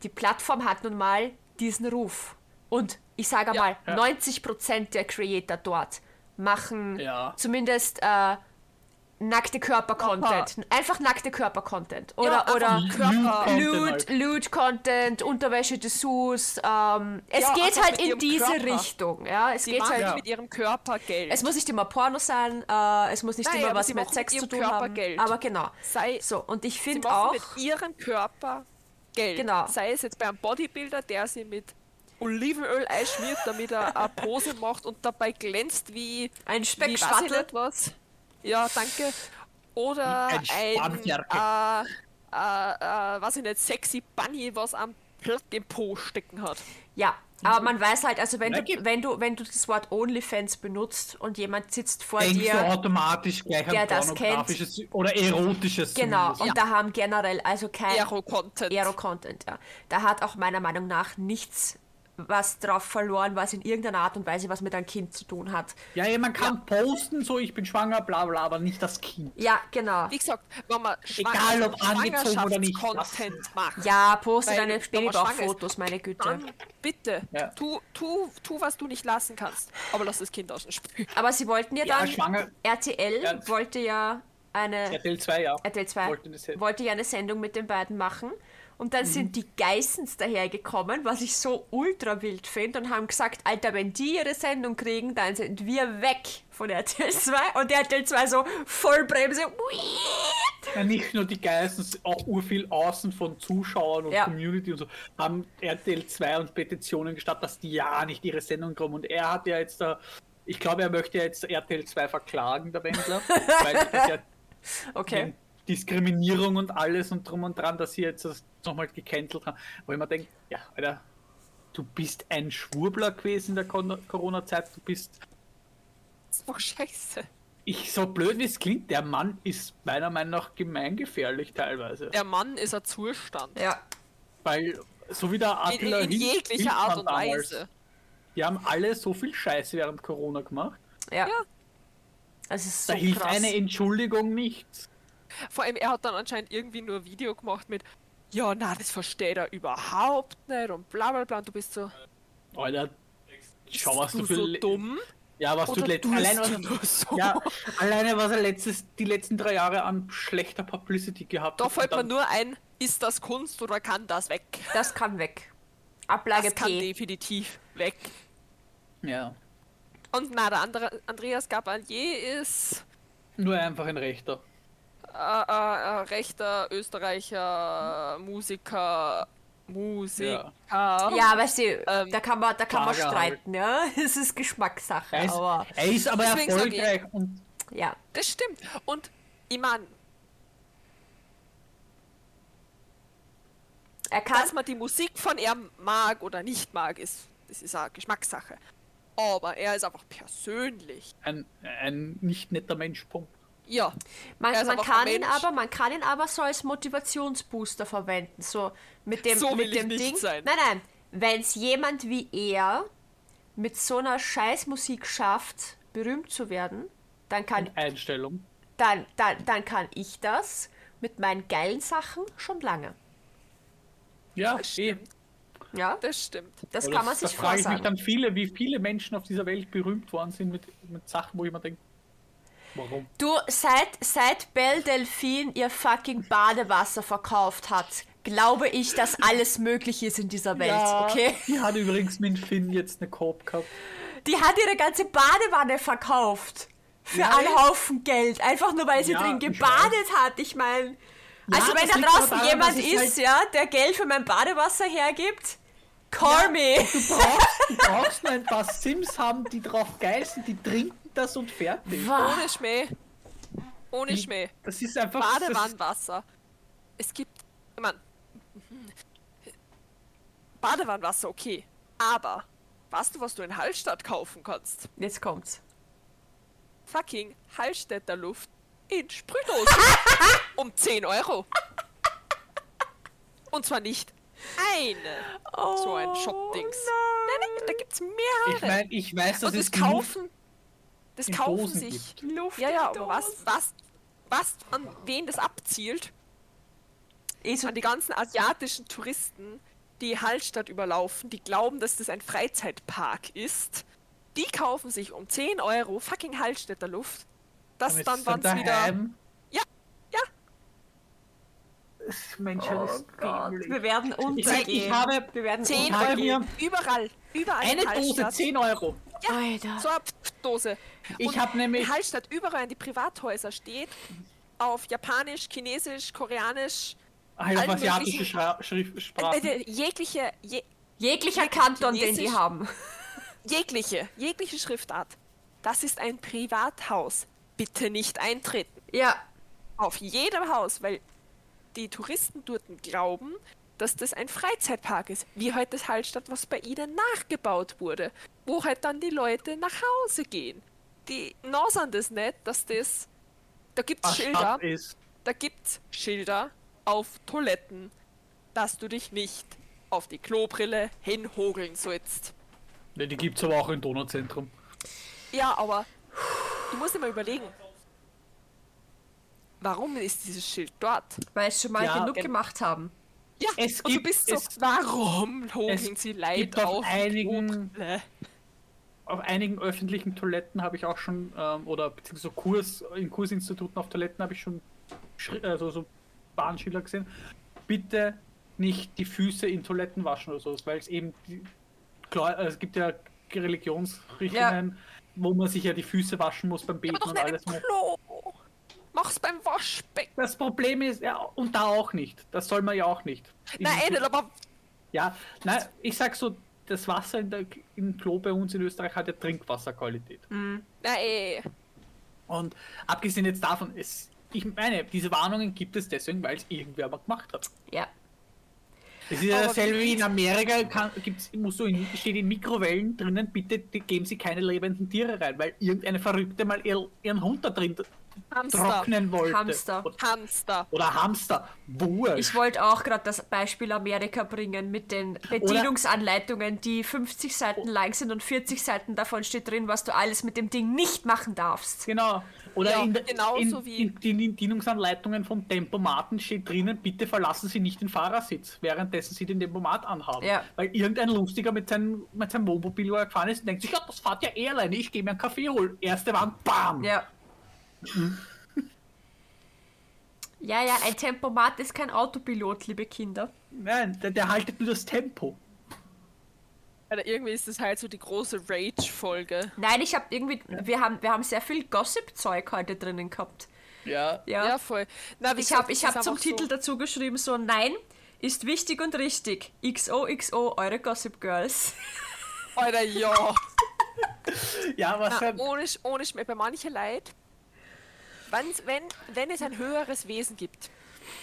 die Plattform hat nun mal diesen Ruf. Und ich sage Ja. mal, Ja. 90% der Creator dort machen Ja. zumindest äh, nackte Körper-Content. Einfach nackte Körper-Content. Oder, Ja, oder einfach Körper- Content Lewd, halt. Lewd Content, Unterwäsche Dessous. Ähm, es Ja, geht halt in diese Körper. Richtung. Ja, es Sie geht halt. Ja. mit ihrem Körper Geld. Es muss nicht immer Porno sein, äh, es muss nicht Nein, immer was mit Sex zu tun Körper haben. Geld. Aber genau. sei, So, und ich finde auch. mit ihrem Körper Geld. Genau. Sei es jetzt bei einem Bodybuilder, der sie mit Olivenöl einschmiert, damit er eine Pose macht und dabei glänzt wie Ein Speckschwattel. was. Ja, danke. Oder Ein ein, äh, äh, äh, weiß ich nicht, sexy Bunny, was am Plug im Po stecken hat. Ja, aber man weiß halt, also wenn Ja, du, wenn du, wenn du das Wort OnlyFans benutzt und jemand sitzt vor denkst du dir. automatisch gleich der das pornografisches oder erotisches. Genau, zumindest. und da haben generell also kein Aero-Content. Aero-Content, ja. Da hat auch meiner Meinung nach nichts was drauf verloren, was in irgendeiner Art und Weise was mit einem Kind zu tun hat. Ja, ja, man kann posten, so ich bin schwanger, bla bla, aber nicht das Kind. Ja, genau. Wie gesagt, wenn man Egal, ob angezogen oder nicht. Content macht, Ja, poste deine Babybauchfotos, meine Güte. dann bitte, Ja. tu, tu, tu, was du nicht lassen kannst. Aber lass das Kind aus dem Spiel. Aber sie wollten ja Ja, dann, schwanger. RTL Ja. wollte ja eine, RTL 2, ja. RTL 2 Wollte wollte ja eine Sendung mit den beiden machen. Und dann Mhm. sind die Geissens dahergekommen, was ich so ultra wild finde, und haben gesagt, Alter, wenn die ihre Sendung kriegen, dann sind wir weg von RTL 2. Und RTL 2 so Vollbremse. Ja, nicht nur die Geistens, auch urviel außen von Zuschauern und Ja. Community und so, haben RTL 2 und Petitionen gestartet, dass die ja nicht ihre Sendung kommen. Und er hat ja jetzt da, ich glaube, er möchte ja jetzt RTL 2 verklagen, der Wendler, [laughs] weil das ja Okay. Diskriminierung und alles und drum und dran, dass sie jetzt das nochmal gecancelt haben. Wo ich mir denke, ja, Alter, du bist ein Schwurbler gewesen in der Corona-Zeit, du bist Das ist doch scheiße. ich so blöd wie es klingt, der Mann ist meiner Meinung nach gemeingefährlich teilweise. Der Mann ist ein Zustand. Ja. Weil, so wie der In, Attila in Hild- jeglicher Art und damals, Weise. Die haben alle so viel Scheiße während Corona gemacht. Ja. Ja. Das ist Da so hilft krass. eine Entschuldigung nichts. Vor allem, er hat dann anscheinend irgendwie nur ein Video gemacht mit ja, na, das versteht er überhaupt nicht und bla bla bla. Und du bist so, Alter, schau, was du du für. so dumm? Ja, was du Oder allein, du was, nur so? ja, alleine was er letztes, die letzten drei Jahre an schlechter Publicity gehabt Da hat. fällt und mir nur ein, ist das Kunst oder kann das weg? Das kann weg. Ablage Das kann definitiv weg. Ja, Und na, der andere Andreas Gabalier ist nur einfach ein Rechter. Äh, äh, äh, rechter Österreicher Musiker. Musiker. Ja, weißt du, Ähm, da kann man, da kann man halt. streiten, ja. [laughs] Es ist Geschmackssache, Er ist, aber er ist aber erfolgreich und ja. Das stimmt. Und ich meine, Er kann, dass man die Musik von ihm mag oder nicht mag, ist, das ist eine Geschmackssache. Aber er ist einfach persönlich. ein, ein nicht netter Mensch, Punkt. Ja. man, ist man kann ihn aber, man kann ihn aber so als Motivationsbooster verwenden, so mit dem, So mit dem Ding. sein. Nein, nein, wenn es jemand wie er mit so einer Scheißmusik schafft, berühmt zu werden, dann kann, Einstellung. dann, dann, dann kann ich das mit meinen geilen Sachen schon lange. Ja, Das eh. stimmt. Ja, Das stimmt. das kann man das, sich da frage ich mich vorsagen. dann viele, wie viele Menschen auf dieser Welt berühmt worden sind mit, mit Sachen, wo ich mir denke, warum? Du, seit, seit Belle Delphine ihr fucking Badewasser verkauft hat, glaube ich, dass alles möglich ist in dieser Welt, okay? Die hat übrigens mit Finn jetzt eine Coop gehabt. Die hat ihre ganze Badewanne verkauft. Für Ja, einen ja. Haufen Geld. Einfach nur, weil sie Ja, drin ich gebadet hat. Ich meine. Ja, also, wenn da draußen daran, jemand ist, halt- ja, der Geld für mein Badewasser hergibt, call me. Du brauchst, du [laughs] brauchst nur ein paar Sims haben, die drauf geil sind, die trinken das und fertig. Wah. Ohne Schmäh. Ohne Schmäh. Das ist einfach. Das, Badewannenwasser. Es gibt. Ich mein, Badewannenwasser, okay. Aber weißt du, was du in Hallstatt kaufen kannst? Jetzt kommt's. Fucking Hallstätter Luft in Sprühdosen. [laughs] um 10 Euro. Und zwar nicht eine. so ein Shop-Dings. Nein, nein, da gibt's mehrere. ich meine, ich weiß, dass Und das es kaufen. Das in kaufen Dosen sich. gibt. Luft Ja, ja, aber was, was, was, an wen das abzielt? Eh so- An die ganzen asiatischen Touristen, die Hallstatt überlaufen, die glauben, dass das ein Freizeitpark ist. Die kaufen sich um 10 Euro fucking Hallstätter Luft. Das damit dann, sie wann's wieder. Ja, ja. Menschheit Oh ist dämlich. wir werden Ich, untergehen. ich habe wir werden 10 Ich habe Euro. Überall. Überall. eine in Dose Hallstatt. 10 Euro. Alter. So eine Dose. Ich habe nämlich. In Hallstatt überall in die Privathäuser steht auf Japanisch, Chinesisch, Koreanisch, auf allen asiatische Schra Schrift, äh, Sprachen. äh, jegliche, je, Jeglicher Kanton, den die Chinesisch. haben. jegliche, jegliche Schriftart. Das ist ein Privathaus. Bitte nicht eintreten. Ja, Auf jedem Haus, weil die Touristen dort glauben, dass das ein Freizeitpark ist. Wie heute das Hallstatt, was bei ihnen nachgebaut wurde. Wo halt dann die Leute nach Hause gehen. Die nosern das nicht, dass das. Da gibt's Was Schilder. Da gibt's Schilder auf Toiletten, dass du dich nicht auf die Klobrille hinhogeln sollst. Ja, die gibt's aber auch im Donauzentrum. Ja, aber du musst dir mal überlegen. Warum ist dieses Schild dort? Weil es schon mal Ja, genug gen- gemacht haben. Ja, Es du gibt- so, es- warum hogeln es sie Leid auf auf einigen-? Auf einigen öffentlichen Toiletten habe ich auch schon, ähm, oder beziehungsweise Kurs, in Kursinstituten auf Toiletten habe ich schon also so Warnschilder gesehen. Bitte nicht die Füße in Toiletten waschen oder so, weil es eben die, klar, äh, es gibt ja Religionsrichtungen, wo man sich ja die Füße waschen muss beim Beten und alles. Klo. Mach's beim Waschbecken. Das Problem ist, ja, und da auch nicht. Das soll man ja auch nicht. Nein, eh nicht, aber Ja, nein, ich sag so, das Wasser in der, im Klo bei uns in Österreich hat ja Trinkwasserqualität. nein, eh. Und abgesehen jetzt davon, es, ich meine, diese Warnungen gibt es deswegen, weil es irgendwer mal gemacht hat. Ja. Es ist ja dasselbe wie in Amerika, kann, gibt's, musst du in, steht in Mikrowellen drinnen, bitte geben Sie keine lebenden Tiere rein, weil irgendeine Verrückte mal ihr, ihren Hund da drin Hamster. trocknen wollte. Hamster. Oder, Hamster. oder Hamster. Wurscht. Ich wollte auch gerade das Beispiel Amerika bringen mit den Bedienungsanleitungen, die 50 Seiten lang sind und 40 Seiten davon steht drin, was du alles mit dem Ding nicht machen darfst. Genau. Oder Ja, in, genauso in, wie- in den Bedienungsanleitungen vom Tempomaten steht drinnen, bitte verlassen Sie nicht den Fahrersitz, währenddessen Sie den Tempomat anhaben. Ja. Weil irgendein Lustiger mit seinem, mit seinem Wohnmobil, wo er gefahren ist, denkt sich, ja, das fahrt ja eh alleine, ich gehe mir einen Kaffee holen. Erste Wand, bam! Ja. Ja, ja, ein Tempomat ist kein Autopilot, liebe Kinder. Nein, der, der haltet nur das Tempo. Oder irgendwie ist das halt so die große Rage-Folge. Nein, ich habe irgendwie, wir haben, wir haben sehr viel Gossip-Zeug heute drinnen gehabt. Ja. Ja. Ja, voll. Na, ich habe ich zum Titel so, dazu geschrieben, so, nein, ist wichtig und richtig. XOXO, eure Gossip Girls. Alter, ja. Ja, was Na, ohne, ohne bei manchen Leid, wenn's, wenn, wenn es ein höheres Wesen gibt,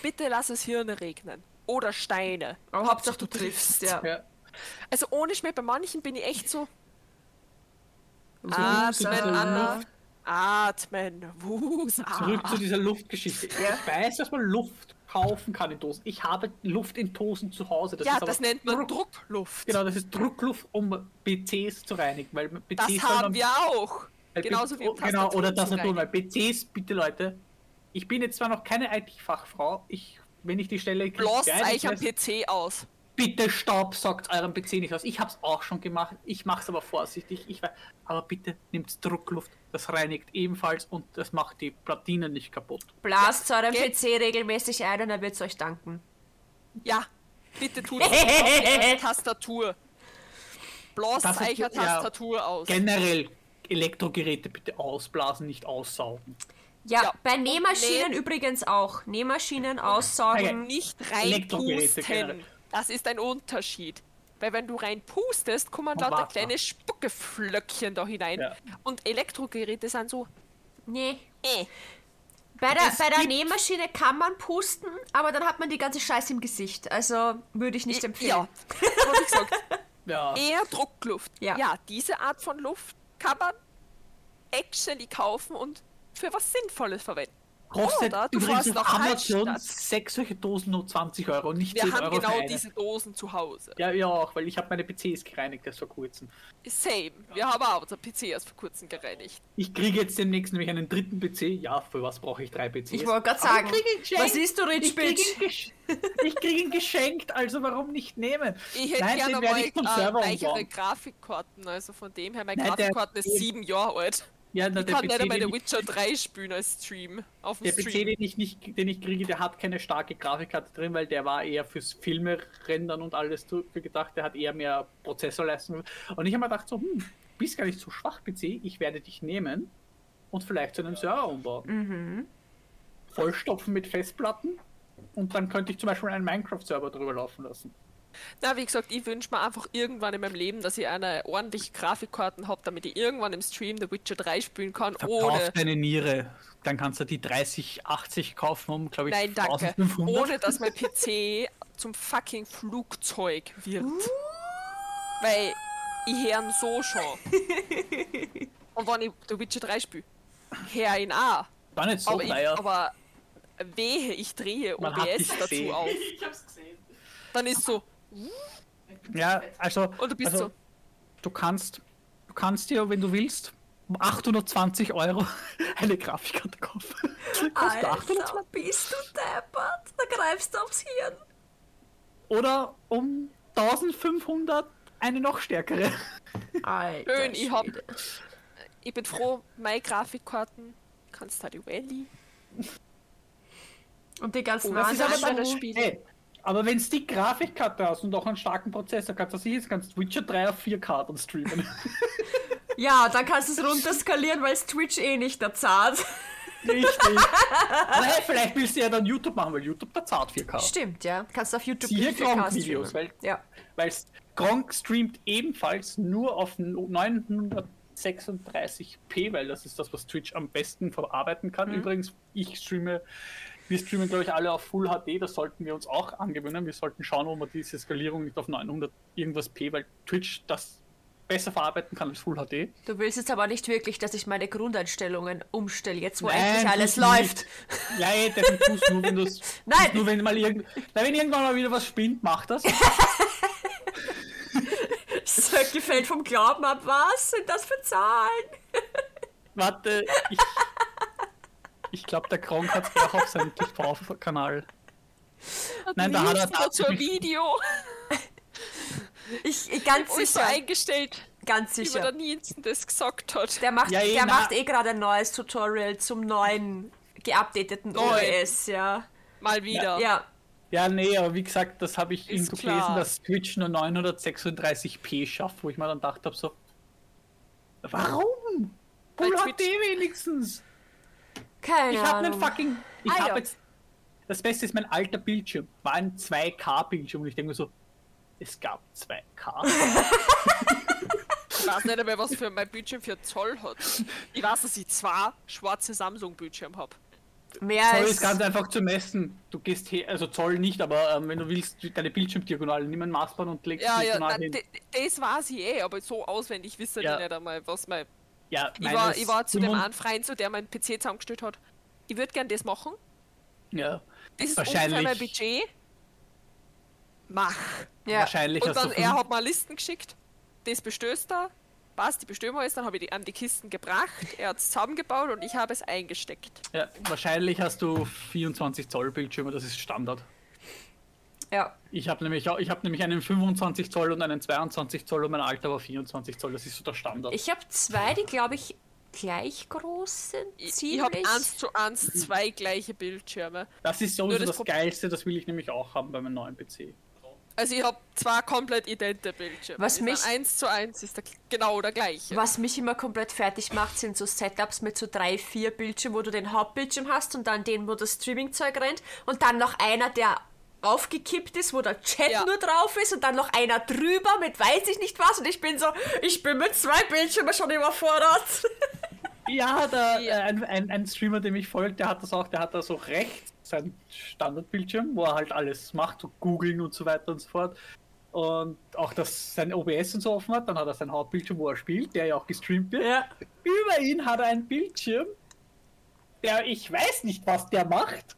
bitte lass es Hirne regnen. Oder Steine. Aber Hauptsache du triffst, ja. ja. Also ohne Schmäh, bei manchen bin ich echt so, atmen, Anna. Atmen, Wus, Zurück zu dieser Luftgeschichte. Ich weiß, dass man Luft kaufen kann in Dosen. Ich habe Luft in Dosen zu Hause. Das Ja, ist aber das nennt man Druck- Druckluft. Genau, das ist Druckluft, um PCs zu reinigen, weil PCs Das haben wir auch. Weil Genauso wie oh, Genau, oder das tun, weil. PCs, bitte Leute, ich bin jetzt zwar noch keine IT-Fachfrau, ich, wenn ich die Stelle kriege, Blasst geil, euch ich am PC aus. bitte staubsaugt euren PC nicht aus. Ich habe es auch schon gemacht, ich mache es aber vorsichtig, ich weiß, aber bitte nehmt Druckluft, das reinigt ebenfalls und das macht die Platinen nicht kaputt. Blast euren Gell? PC regelmäßig ein und er wird es euch danken. Ja, bitte tut es auf [laughs] Tastatur. Blast euch eine ja. Tastatur aus. Generell Elektrogeräte bitte ausblasen, nicht aussaugen. Ja, Ja, bei Nähmaschinen übrigens auch. Nähmaschinen aussaugen. nicht Elektrogeräte reinpusten. Das ist ein Unterschied. Weil wenn du reinpustest, kommen Und lauter Wasser. kleine Spuckeflöckchen da hinein. Ja. Und Elektrogeräte sind so, Nee. äh. Bei der, Es bei der Nähmaschine kann man pusten, aber dann hat man die ganze Scheiße im Gesicht. Also würde ich nicht empfehlen. Ja, aber wie gesagt, [laughs] Ja. eher Druckluft. Ja. ja, diese Art von Luft kann man actually kaufen und für was Sinnvolles verwenden. Kostet du übrigens nach Amazon Hallstatt. sechs solche Dosen nur 20 Euro, nicht Wir 10 haben Euro für genau eine. diese Dosen zu Hause. Ja, ja auch, weil ich habe meine PCs gereinigt erst vor kurzem. Same. Wir haben auch unser PC erst vor kurzem gereinigt. Ich kriege jetzt demnächst nämlich einen dritten PC. Ja, für was brauche ich drei PCs? Ich wollte gerade sagen, ich krieg ihn geschenkt. was siehst du, Rich Ich Bitch? ich krieg ihn geschenkt, also warum nicht nehmen? [laughs] Ich hätte Nein, gerne mal äh, umbauen. Grafikkarten, also von dem her, meine Nein, Grafikkarten ist sieben Jahre alt. Ja, na, Ich der kann PC, The ich, Witcher 3 spielen als Stream. Auf dem der PC, Stream. den ich, nicht, den ich kriege, der hat keine starke Grafikkarte drin, weil der war eher fürs Filme rendern und alles dafür gedacht. Der hat eher mehr Prozessorleistung. Und ich habe mir gedacht, so, hm, bist gar nicht so schwach, PC. Ich werde dich nehmen und vielleicht zu einem Server umbauen. Mhm. Vollstopfen mit Festplatten und dann könnte ich zum Beispiel einen Minecraft-Server drüber laufen lassen. Na, wie gesagt, ich wünsche mir einfach irgendwann in meinem Leben, dass ich eine ordentliche Grafikkarten habe, damit ich irgendwann im Stream The Witcher 3 spielen kann, ohne. deine Niere, dann kannst du die 3080 kaufen um, glaube ich, Nein, danke. 1500. Ohne dass mein PC zum fucking Flugzeug wird. Weil ich höre ihn so schon. Und wenn ich The Witcher 3 spiele, höre ich ihn auch. War nicht so aber, ich, aber wehe, ich drehe Man OBS dazu auf. [laughs] Ich hab's gesehen. Dann ist so, Ja, also, Und du bist also so. du kannst, du kannst dir, wenn du willst, um 820 Euro [laughs] eine Grafikkarte kaufen. [laughs] Kostet 820 Alter, bist du deppert? Da greifst du aufs Hirn. Oder um 1500 eine noch stärkere. [laughs] Alter, Schön, ich hab. Ich bin froh, meine Grafikkarten kannst du die Rally. Und die ganzen Oh, anderen Spiele. Hey, aber wenn du die Grafikkarte hast und auch einen starken Prozessor, kannst du das jetzt kannst du Witcher 3 auf 4K dann streamen. [laughs] Ja, dann kannst du es runterskalieren, weil es Twitch eh nicht erzahlt. Richtig. [laughs] Aber hey, vielleicht willst du ja dann YouTube machen, weil YouTube da zahlt 4K. Stimmt, ja. Kannst auf YouTube Siehe 4K Gronk-Videos, streamen. weil Ja. weil Gronk streamt ebenfalls nur auf 936p, weil das ist das, was Twitch am besten verarbeiten kann. Übrigens, ich streame, wir streamen, glaube ich, alle auf Full HD, das sollten wir uns auch angewöhnen. Wir sollten schauen, wo man diese Skalierung nicht auf 900 irgendwas p, weil Twitch das besser verarbeiten kann als Full HD. Du willst jetzt aber nicht wirklich, dass ich meine Grundeinstellungen umstelle, jetzt wo Nein, endlich alles läuft. nicht. Ja, ey, das tust nur, wenn du es. [laughs] Nein. Nur wenn mal irgend, na, wenn irgendwann mal wieder was spinnt, macht das. [laughs] Söcki fällt vom Glauben ab. Was sind das für Zahlen? Warte, ich. [laughs] Ich glaube, der Gronk hat es auch auf seinem TV-Kanal. Nein, da hat er tatsächlich- Video. Ich, ich ganz so sicher. eingestellt, Ganz wie sicher. der Nielsen das gesagt hat. Der macht, Ja, eh, der na- macht eh gerade ein neues Tutorial zum neuen, geupdateten Neu. OS, ja. Mal wieder. Ja. Ja, nee, aber wie gesagt, das habe ich irgendwo gelesen, dass Twitch nur 936p schafft, wo ich mir dann gedacht habe, so. Warum? Bei Full Twitch- HD wenigstens. Keine Ich habe einen fucking. Ich Ah, ja. habe jetzt. Das Beste ist mein alter Bildschirm. War ein 2K-Bildschirm und ich denke mir so, es gab 2K. Ich weiß nicht mehr, was für mein Bildschirm für Zoll hat. Ich weiß, dass ich zwei schwarze Samsung-Bildschirme habe. Mehr Zoll ist ganz einfach zu messen. Du gehst her, also Zoll nicht, aber ähm, wenn du willst, deine Bildschirmdiagonale, nimm ein Maßband und legst Ja, die ja, diagonal nein, hin. das weiß ich eh, aber so auswendig wisse Ja. ich nicht einmal, was mein. Ja, Ich war, ich war zu dem 55 einen Freund, so der meinen PC zusammengestellt hat. Ich würde gern das machen. Ja, Das ist Wahrscheinlich. mein Budget. Mach. ja. wahrscheinlich Und dann, er hat mir Listen geschickt. Das bestößt er. Passt, die wir jetzt. Dann habe ich die, an die Kisten gebracht. Er hat es zusammengebaut und ich habe es eingesteckt. ja, wahrscheinlich hast du 24 Zoll Bildschirme, das ist Standard. Ja. Ich habe nämlich, auch- ich hab nämlich einen 25 Zoll und einen 22 Zoll und mein Alter war 24 Zoll, das ist so der Standard. Ich habe zwei, die glaube ich gleich groß sind. Ich, ich habe eins zu eins zwei gleiche Bildschirme. das ist Nur sowieso das das, Pro- Geilste, das will ich nämlich auch haben bei meinem neuen PC. Also ich habe zwei komplett idente Bildschirme. Was mich- eins zu eins ist der, genau der gleiche. Was mich immer komplett fertig macht, sind so Setups mit so drei, vier Bildschirmen, wo du den Hauptbildschirm hast und dann den, wo das Streaming-Zeug rennt und dann noch einer, der aufgekippt ist, wo der Chat Ja. nur drauf ist und dann noch einer drüber mit weiß ich nicht was und ich bin so, ich bin mit zwei Bildschirmen schon überfordert. [laughs] Ja, der, Ja. äh, ein, ein, ein Streamer, dem ich folge, der hat das auch, der hat da so rechts sein Standardbildschirm, wo er halt alles macht, so googeln und so weiter und so fort. Und auch, dass sein OBS und so offen hat, dann hat er sein Hauptbildschirm, wo er spielt, der ja auch gestreamt wird. Ja. Über ihn hat er einen Bildschirm, der ich weiß nicht, was der macht.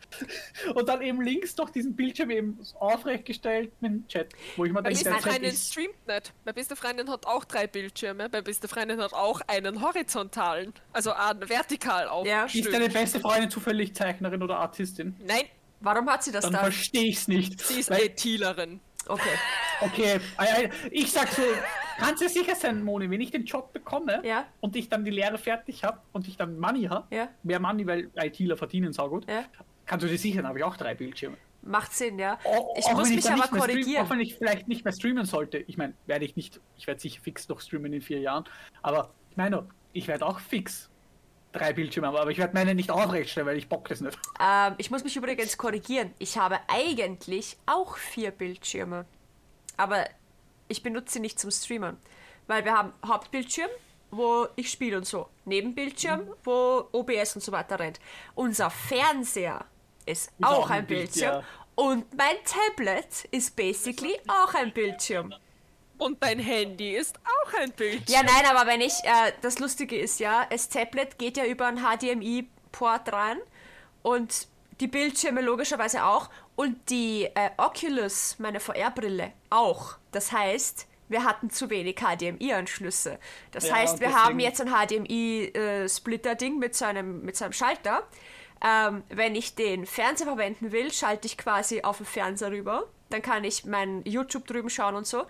Und dann eben links noch diesen Bildschirm eben aufrecht gestellt mit dem Chat, wo ich mir denke, Meine der beste Chat Freundin ist, streamt nicht. Meine beste Freundin hat auch drei Bildschirme. Meine beste Freundin hat auch einen horizontalen, also einen vertikal Ja. aufgestellt. ist deine beste Freundin zufällig Zeichnerin oder Artistin? Nein, Warum hat sie das Dann dann? verstehe ich's nicht. sie ist Weil- ITlerin. Okay. Okay, äh, ich sag so, kannst du sicher sein, Moni, wenn ich den Job bekomme Ja. und ich dann die Lehre fertig habe und ich dann Money habe, Ja. mehr Money, weil ITler verdienen saugut, Ja. kannst du dir sicher, dann habe ich auch drei Bildschirme. Macht Sinn, ja. Auch- Ich muss mich dann aber korrigieren. Auch wenn ich vielleicht nicht mehr streamen sollte. Ich meine, werde ich nicht, ich werde sicher fix noch streamen in vier Jahren, aber ich meine, ich werde auch fix drei Bildschirme haben, aber ich werde meine nicht aufrecht stellen, weil ich bock das nicht. Ähm, ich muss mich übrigens korrigieren. Ich habe eigentlich auch vier Bildschirme. Aber ich benutze sie nicht zum Streamen. Weil wir haben Hauptbildschirm, wo ich spiele und so. Nebenbildschirm, wo OBS und so weiter rennt. Unser Fernseher ist, auch, auch ein ein Bild, Bildschirm. ja. Und mein Tablet ist basically auch ein Bildschirm. Und dein Handy ist auch ein Bildschirm. Ja, nein, aber wenn ich, äh, das Lustige ist ja, das Tablet geht ja über einen HDMI-Port rein und Die Bildschirme logischerweise auch. Und die äh, Oculus, meine VR-Brille, auch. Das heißt, wir hatten zu wenig HDMI-Anschlüsse. Das Ja, heißt, wir deswegen- haben jetzt ein HDMI-Splitter-Ding mit, so einem, mit so einem Schalter. Ähm, wenn ich den Fernseher verwenden will, schalte ich quasi auf den Fernseher rüber. Dann kann ich mein YouTube drüben schauen und so.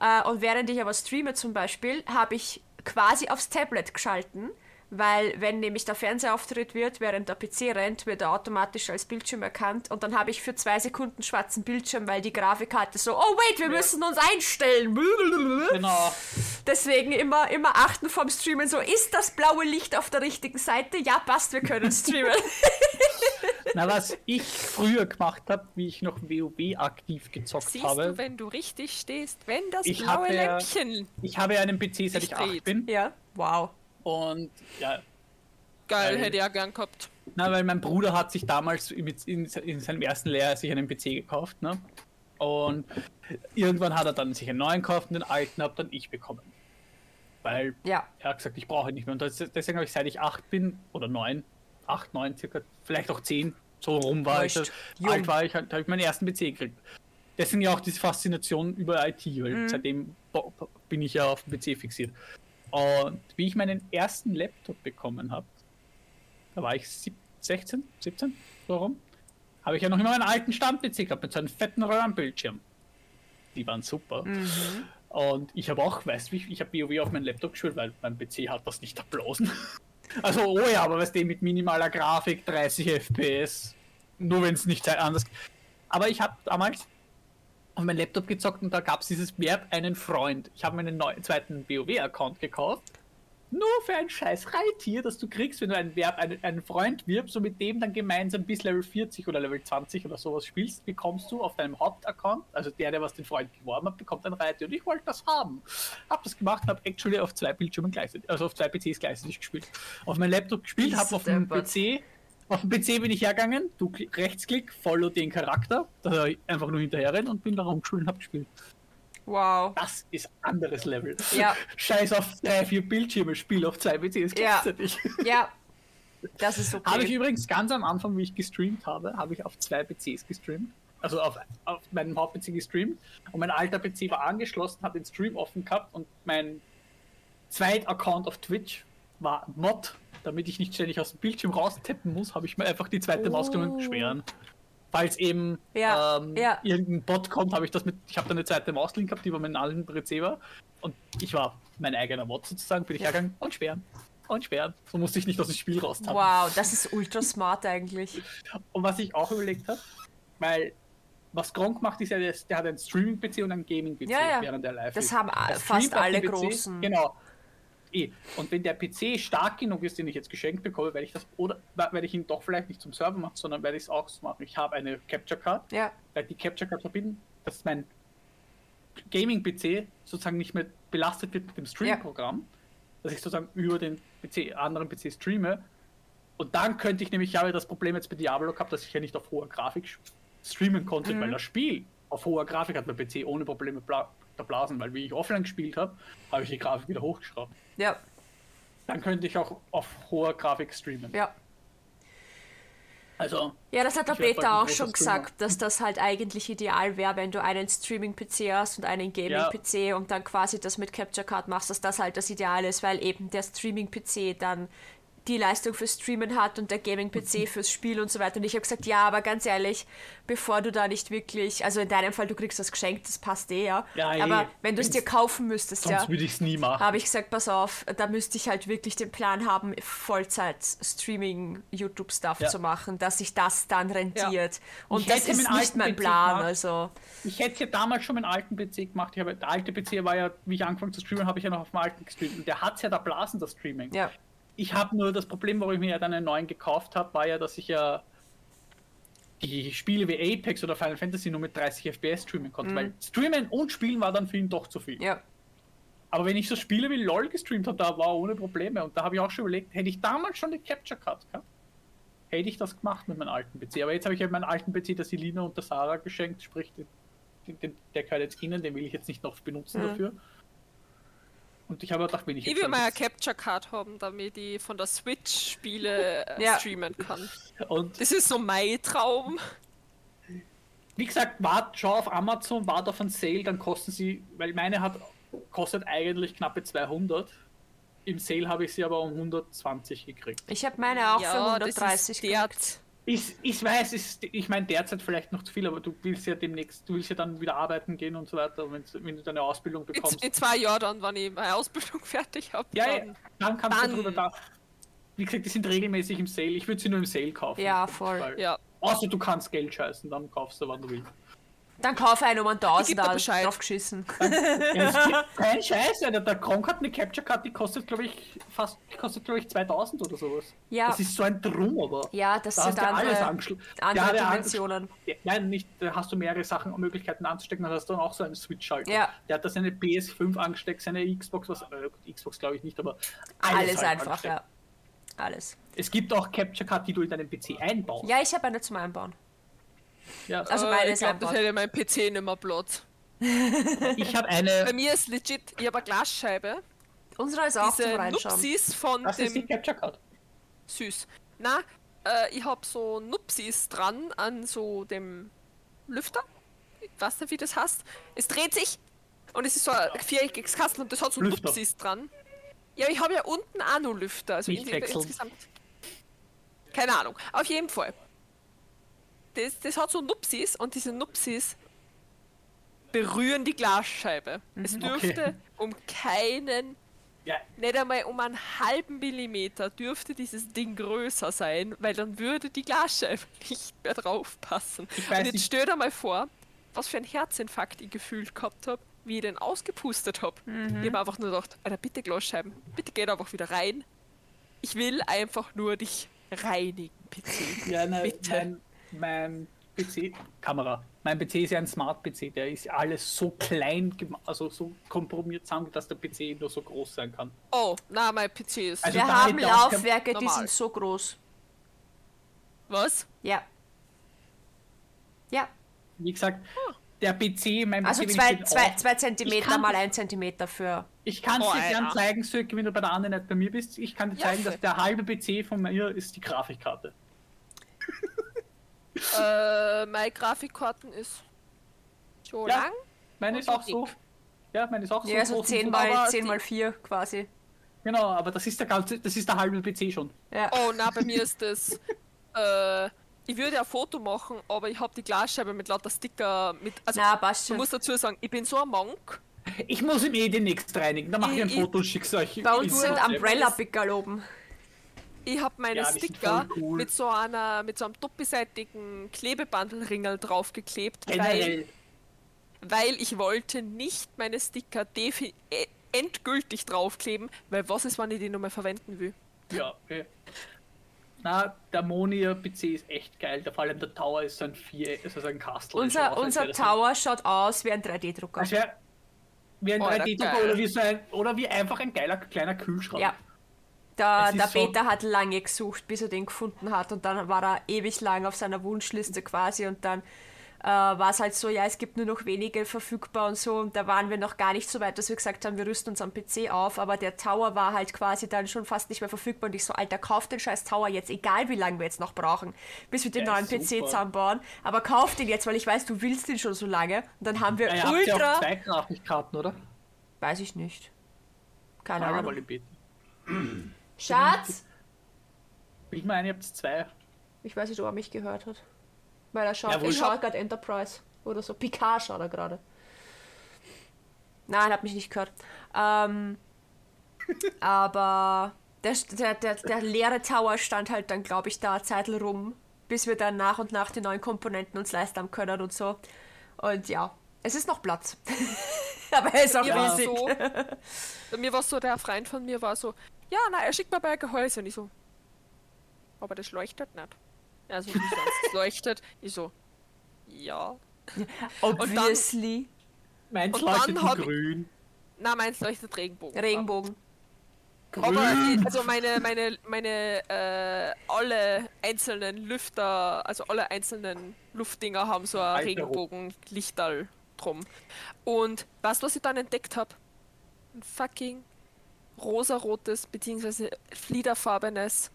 Äh, und während ich aber streame zum Beispiel, habe ich quasi aufs Tablet geschalten. Weil wenn nämlich der Fernsehauftritt wird, während der PC rennt, wird er automatisch als Bildschirm erkannt. Und dann habe ich für zwei Sekunden schwarzen Bildschirm, weil die Grafikkarte so, oh wait, wir müssen uns einstellen. Genau. Deswegen immer, immer achten vom Streamen, so ist das blaue Licht auf der richtigen Seite? Ja, passt, wir können [laughs] streamen. Na, was ich früher gemacht habe, wie ich noch WoW aktiv gezockt Siehst habe. du, wenn du richtig stehst, wenn das Ich blaue habe Lämpchen. Ich habe ja einen PC, seit ich 8 dreht. bin. ja, wow. Und ja, Geil, hätte ich ja gern gehabt. Na, weil mein Bruder hat sich damals mit, in, in seinem ersten Lehrjahr sich einen PC gekauft, ne? Und irgendwann hat er dann sich einen neuen gekauft und den alten habe dann ich bekommen. Weil Ja, er hat gesagt, ich brauche ihn nicht mehr. Und das, deswegen habe ich, seit ich acht bin, oder neun, acht, neun circa, vielleicht auch zehn, so rum war ich, Wurscht. alt Jung. war ich, halt, habe ich meinen ersten PC gekriegt. Deswegen ja auch diese Faszination über IT, weil Mhm. seitdem bin ich ja auf dem PC fixiert. Und wie ich meinen ersten Laptop bekommen habe, da war ich sieb- 16, 17, so rum, habe ich ja noch immer meinen alten Stand-PC gehabt mit so einem fetten Röhrenbildschirm. Die waren super. Und ich habe auch, weißt du, wie- ich habe WoW auf meinen Laptop gespielt, weil mein PC hat das nicht ablausen. [laughs] Also, oh ja, aber weißt du, mit minimaler Grafik, 30 FPS, nur wenn es nicht anders. Aber ich habe damals auf meinen Laptop gezockt und da gab es dieses Verb einen Freund. Ich habe meinen neuen zweiten WoW-Account gekauft. Nur für ein scheiß Reittier, das du kriegst, wenn du einen Verb, einen, einen Freund wirbst und mit dem dann gemeinsam bis Level 40 oder Level 20 oder sowas spielst, bekommst du auf deinem Hauptaccount, also der, der was den Freund geworben hat, bekommt ein Reittier. Und ich wollte das haben. Hab das gemacht habe actually auf zwei Bildschirmen gleichzeitig, also auf zwei PCs gleichzeitig gespielt. Auf meinem Laptop gespielt, habe auf dem. PC auf dem PC bin ich hergegangen, du klick, Rechtsklick, follow den Charakter, da ich einfach nur hinterher rennen und bin da rumgespielt und hab gespielt. wow. Das ist anderes Level. Ja. Scheiß auf drei, vier Bildschirme, Spiel auf zwei PCs Ja. gleichzeitig. Ja, das ist okay. Habe ich übrigens ganz am Anfang, wie ich gestreamt habe, habe ich auf zwei PCs gestreamt. Also auf, auf meinem Haupt-PC gestreamt. Und mein alter PC war angeschlossen, hat den Stream offen gehabt und mein Zweit-Account auf Twitch Mod. Damit ich nicht ständig aus dem Bildschirm raustappen muss, habe ich mir einfach die zweite Maus genommen Oh. schweren. Falls eben Ja, ähm, ja. irgendein Bot kommt, habe ich das mit. Ich habe da eine zweite Mauslink gehabt, die bei meinem alten PC war. Und ich war mein eigener Mod sozusagen, bin ich hergegangen und sperren. Und sperren. So musste ich nicht aus dem Spiel raustappen. Wow, das ist ultra smart eigentlich. Und was ich auch überlegt habe, weil was Gronk macht, ist ja, der, der hat einen Streaming-PC und einen Gaming-PC, Ja, ja. während er live Das haben streamt fast alle PC, Großen. Genau. Eh. Und wenn der PC stark genug ist, den ich jetzt geschenkt bekomme, werde ich das oder werde ich ihn doch vielleicht nicht zum Server machen, sondern werde ich es auch so machen. Ich habe eine Capture Card, Ja, werde die Capture Card verbinden, dass mein Gaming-PC sozusagen nicht mehr belastet wird mit dem Stream-Programm, dass ich sozusagen über den PC, anderen PC streame. Und dann könnte ich nämlich, ich habe das Problem jetzt bei Diablo gehabt, dass ich ja nicht auf hoher Grafik streamen konnte, Mhm. weil das Spiel auf hoher Grafik hat mein PC ohne Probleme Blasen, weil wie ich offline gespielt habe, habe ich die Grafik wieder hochgeschraubt. ja, Dann könnte ich auch auf hoher Grafik streamen. ja. Also, Ja, das hat der Peter auch schon gesagt, dass das halt eigentlich ideal wäre, wenn du einen Streaming-PC hast und einen Gaming-PC und dann quasi das mit Capture Card machst, dass das halt das Ideal ist, weil eben der Streaming-PC dann die Leistung fürs Streamen hat und der Mhm. Gaming-PC fürs Spiel und so weiter. Und ich habe gesagt, ja, aber ganz ehrlich, bevor du da nicht wirklich, also in deinem Fall, du kriegst das geschenkt, das passt eh, ja. Ja, eh. aber wenn du es dir kaufen müsstest, sonst ja, würde ich es nie machen. habe ich gesagt, pass auf, da müsste ich halt wirklich den Plan haben, Vollzeit-Streaming-YouTube-Stuff Ja. zu machen, dass sich das dann rentiert. Und Ich das ist nicht mein PC Plan, gemacht. also. Ich hätte ja damals schon meinen alten PC gemacht. Ich habe, der alte PC war ja, wie ich angefangen zu streamen, habe ich ja noch auf dem alten gestreamt. Und der hat ja da Blasen, das Streaming. Ja. Ich habe nur das Problem, warum ich mir ja dann einen neuen gekauft habe, war ja, dass ich ja die Spiele wie Apex oder Final Fantasy nur mit 30 FPS streamen konnte. Weil streamen und spielen war dann für ihn doch zu viel. Mhm. Ja. Aber wenn ich so Spiele wie LOL gestreamt habe, da war ohne Probleme. Und da habe ich auch schon überlegt, hätte ich damals schon die Capture Card gehabt, hätte ich das gemacht mit meinem alten PC. Aber jetzt habe ich ja meinen alten PC der Selina und der Sarah geschenkt, sprich, den, den, der gehört jetzt ihnen, den will ich jetzt nicht noch benutzen Mhm. dafür. Und ich habe gedacht, wenn ich Ich will mal eine ein Capture Card haben, damit ich von der Switch Spiele [laughs] Ja. streamen kann. und Das ist so mein Traum. wie gesagt, wart, schau auf Amazon, wart auf einen Sale, dann kosten sie, weil meine hat kostet eigentlich knappe 200. Im Sale habe ich sie aber um 120 gekriegt. Ich habe meine auch für das 130 ist der, gekriegt. Ich, ich weiß, ist, ich meine derzeit vielleicht noch zu viel, aber du willst ja demnächst, du willst ja dann wieder arbeiten gehen und so weiter, wenn, wenn du deine Ausbildung bekommst. in zwei Jahren dann, wenn ich meine Ausbildung [laughs] fertig habe. Ja, ja, dann, dann kannst dann- du drüber da. Wie gesagt, die sind regelmäßig im Sale. Ich würde sie nur im Sale kaufen. Ja, voll. Weil, ja. Außer du kannst Geld scheißen, dann kaufst du, wann du willst. Dann kaufe einen um einen Tausender Bescheid. drauf geschissen. Ja, es [laughs] gibt kein Scheiß, Alter. Der Gronk hat eine Capture Card, die kostet, glaube ich, fast, die kostet, glaube ich, 2000 oder sowas. Ja. Das ist so ein Drum, aber. Ja, das da sind hast du alles andere, angeschlossen. andere ja, der Dimensionen. Ja, nein, nicht, da hast du mehrere Sachen und Möglichkeiten anzustecken, dann hast du dann auch so einen Switch-Schalter. Ja. Der hat da seine PS5 angesteckt, seine Xbox, was, äh, Xbox glaube ich nicht, aber alles, Alles halt einfach, angesteckt. ja. Alles. Es gibt auch Capture Card, die du in deinen PC einbaust. Ja, ich habe eine zum Einbauen. Ja, Also äh, meine ich glaube, das hätte mein PC nicht mehr Platz. ich habe Bei eine. mir ist legit, ich habe eine Glasscheibe. Unsere ist auch Diese. Nupsis von Das ist die dem Capture Card. süß. Na, äh, ich habe so Nupsis dran an so dem Lüfter. Ich weiß nicht, wie das heißt. Es dreht sich und es ist so ein viereckiges Kastel und das hat so Lüfter. Nupsis dran. Ja, ich habe ja unten auch noch Lüfter. Also in, wechseln. insgesamt. Keine Ahnung. Auf jeden Fall. Das, das hat so Nupsis und diese Nupsis berühren die Glasscheibe. Es dürfte Okay. um keinen Ja, nicht einmal um einen halben Millimeter dürfte dieses Ding größer sein, weil dann würde die Glasscheibe [laughs] nicht mehr drauf passen. Ich weiß Und jetzt stell dir mal vor, was für ein Herzinfarkt ich gefühlt gehabt habe, wie ich den ausgepustet habe. Mhm. Ich habe einfach nur gedacht, Alter, bitte Glasscheiben, bitte geht einfach wieder rein. Ich will einfach nur dich reinigen, PC. ja nein, Bitte. mein, mein PC, Kamera, mein PC ist ja ein Smart-PC, der ist alles so klein, also so komprimiert zusammen, dass der PC nur so groß sein kann. Oh, na, mein PC ist. Also Wir haben Laufwerke, die Normal. sind so groß. was? Ja. Ja. Wie gesagt, der PC, mein PC, Also wenn ich zwei, den zwei, auf- zwei Zentimeter kann mal das- ein Zentimeter für. Ich kann es Oh, dir gern Alter. zeigen, Sök, wenn du bei der anderen nicht bei mir bist. Ich kann dir Ja, zeigen, dass der halbe PC von mir ist die Grafikkarte. [laughs] äh, meine Grafikkarten ist so Ja. lang. Meine ist auch so. Ja, meine ist auch so. Ja, so 10 so- mal, aber 10 die- mal 4 quasi. Genau, aber das ist der ganze, das ist der halbe PC schon. Ja. Oh, na, bei mir [laughs] ist das. Äh, ich würde ja ein Foto machen, aber ich habe die Glasscheibe mit lauter Sticker mit. Also, Na, passt ich schon. muss dazu sagen, ich bin so ein Monk. Ich muss ihm eh demnächst reinigen. Dann mache ich ein Ich- Foto, schick's euch. Bei uns in sind WhatsApp. Umbrella-Pickerl oben. Ich habe meine Ja, Sticker cool. mit so einer, mit so einem doppelseitigen Klebebandelringel draufgeklebt, weil, weil ich wollte nicht meine Sticker defi äh, endgültig draufkleben, weil was ist, wenn ich die nochmal verwenden will? Ja, okay. Na, der Monier PC ist echt geil. Der, vor allem der Tower ist so ein Vier, ist also ein Kastel. Unser, Schaut aus, unser Tower schaut aus wie ein 3D-Drucker. Als wär, wie ein Oh, der 3D-Drucker geil. oder wie so ein, oder wie einfach ein geiler kleiner Kühlschrank. Ja. Der, der so- Peter hat lange gesucht, bis er den gefunden hat. Und dann war er ewig lang auf seiner Wunschliste quasi. Und dann äh, war es halt so, ja, es gibt nur noch wenige verfügbar und so. Und da waren wir noch gar nicht so weit, dass wir gesagt haben, wir rüsten uns am PC auf, aber der Tower war halt quasi dann schon fast nicht mehr verfügbar. Und ich so, Alter, kauf den scheiß Tower jetzt, egal wie lange wir jetzt noch brauchen, bis wir den Ja, neuen super. PC zusammenbauen, aber kauf den jetzt, weil ich weiß, du willst den schon so lange. Und dann haben wir Ja, ihr habt ja ultra... auch zwei Grafikkarten, oder? weiß ich nicht. Keine Ahnung. Schatz! Bild mal ein, ihr habt zwei. Ich weiß nicht, ob er mich gehört hat. Weil er schaut, Ja, schaue schon. gerade Enterprise oder so. Picard schaut er gerade. Nein, hat mich nicht gehört. Ähm, [laughs] aber der, der, der, der leere Tower stand halt dann, glaube ich, da eine Zeit rum, bis wir dann nach und nach die neuen Komponenten uns leisten haben können und so. Und ja, es ist noch Platz. [laughs] aber er ist auch riesig. so, bei [laughs] mir war so, der Freund von mir war so, ja, na, er schickt mir bei Gehäuse. Und ich so, aber das leuchtet nicht. Also, wie sonst, [laughs] leuchtet. Ich so, ja. [laughs] Obviously. Meins Und dann leuchtet grün. Na, meins leuchtet Regenbogen. Regenbogen. Aber Grün. ich- also meine, meine, meine, äh, alle einzelnen Lüfter, also alle einzelnen Luftdinger haben so ein. Regenbogenlichterl drum. Und weißt du, was ich dann entdeckt habe? Ein fucking rosarotes bzw. fliederfarbenes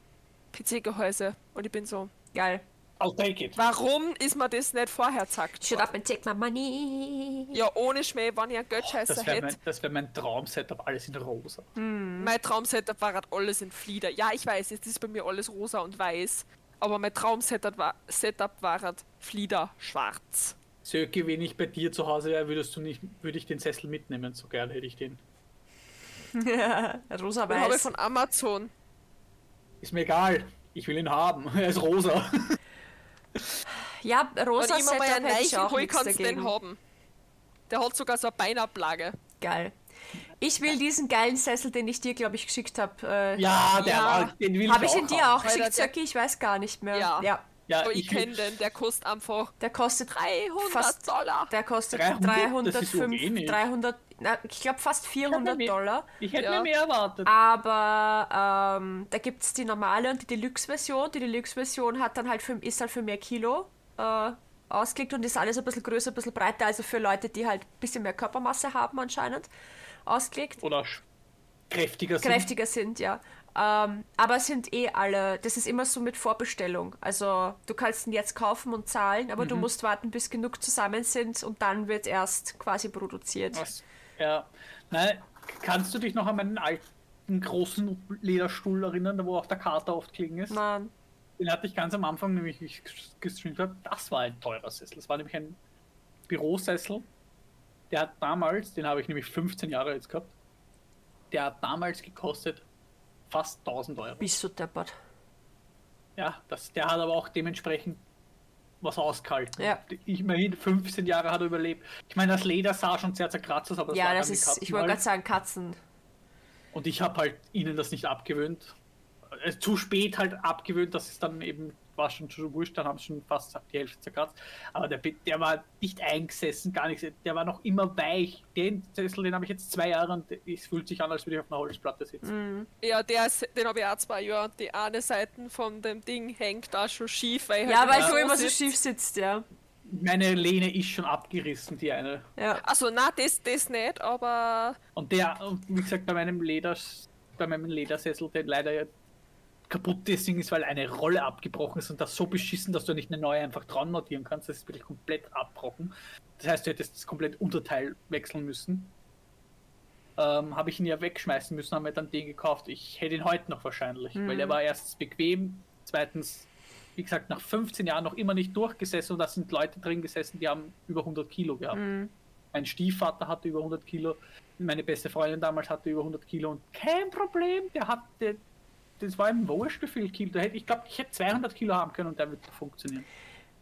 PC-Gehäuse. Und ich bin so, Geil. I'll take it. warum ist mir das nicht vorher gesagt? Shut up and take my money. Ja, ohne Schmäh, wenn ich einen Geldscheißer Das wäre hätte. mein, das wär mein Traum-Setup, alles in rosa. Mein Traumsetup war halt alles in Flieder. Ja, ich weiß, jetzt ist bei mir alles rosa und weiß. Aber mein Traumsetup war, Setup war halt Flieder schwarz. Söki, wenn ich bei dir zu Hause wäre, würdest du nicht, würde ich den Sessel mitnehmen. So gern hätte ich den. [laughs] Den habe ich Rosa-weiß. von Amazon. Ist mir egal. Ich will ihn haben. [laughs] Er ist rosa. Ja, rosa Wenn ich mal Setup einen auch hol, kannst du den haben. Der hat sogar so eine Beinablage. Geil. Ich will diesen geilen Sessel, den ich dir, glaube ich, geschickt habe. Äh, Ja, der Ja. war, den will habe ich ich ihn dir auch geschickt, Zöcki? Ich weiß gar nicht mehr. Ja. ja. Ja, Aber ich will- kenne den, der kostet einfach Der kostet 300 Fast- Dollar. Der kostet 300? 300, Das ist so 305, wenig. 300, na, ich glaube fast 400 mir- Dollar. Ich hätte Ja. mir mehr erwartet. Aber ähm, da gibt es die normale und die Deluxe-Version. Die Deluxe-Version hat dann halt für, ist halt für mehr Kilo äh, ausgelegt und ist alles ein bisschen größer, ein bisschen breiter. Also für Leute, die halt ein bisschen mehr Körpermasse haben anscheinend ausgelegt. Oder kräftiger sind. Kräftiger sind, ja. Ähm, aber sind eh alle, das ist immer so mit Vorbestellung. Also du kannst ihn jetzt kaufen und zahlen, aber du Mhm. musst warten, bis genug zusammen sind und dann wird erst quasi produziert. Was? Ja. Nein, kannst du dich noch an meinen alten großen Lederstuhl erinnern, wo auch der Kater oft klingen ist? Nein. Den hatte ich ganz am Anfang, nämlich ich gestreamt habe. Das war ein teurer Sessel. Das war nämlich ein Bürosessel. Der hat damals, den habe ich nämlich 15 Jahre jetzt gehabt, der hat damals gekostet fast 1000 Euro. Bist du deppert. Ja, das, der hat aber auch dementsprechend was ausgehalten. Ja. Ich meine, 15 Jahre hat er überlebt. Ich meine, das Leder sah schon sehr zerkratzt aus, aber das Ja, lag das ist, Katzen ich wollte halt. gerade sagen, Katzen. Und ich habe halt ihnen das nicht abgewöhnt. Äh, zu spät halt abgewöhnt, dass es dann eben war schon schon wurscht, dann haben sie schon fast die Hälfte zerkratzt. Aber der, der war nicht eingesessen, gar nichts. Der war noch immer weich. Den Sessel, den habe ich jetzt zwei Jahre und es fühlt sich an, als würde ich auf einer Holzplatte sitzen. Ja, der ist, den habe ich auch zwei Jahre und die eine Seite von dem Ding hängt da schon schief, weil Ja, halt weil du immer so schief sitzt, ja. Meine Lehne ist schon abgerissen, die eine. Ja. Also, na, das, das nicht, aber Und der, und wie gesagt, bei meinem Leder, bei meinem Ledersessel, der leider ja kaputt deswegen ist, weil eine Rolle abgebrochen ist und das so beschissen, dass du nicht eine neue einfach dran montieren kannst. Das ist wirklich komplett abbrochen. Das heißt, du hättest das komplett Unterteil wechseln müssen. Ähm, habe ich ihn ja wegschmeißen müssen, haben wir dann den gekauft. Ich hätte ihn heute noch wahrscheinlich, weil der war erstens bequem, zweitens, wie gesagt, nach 15 Jahren noch immer nicht durchgesessen und da sind Leute drin gesessen, die haben über 100 Kilo gehabt. Mein Stiefvater hatte über 100 Kilo, meine beste Freundin damals hatte über 100 Kilo und kein Problem, der hatte, das war ihm wurscht, wie viel Kilo. Der hätte, ich glaube, ich hätte 200 Kilo haben können und der würde funktionieren.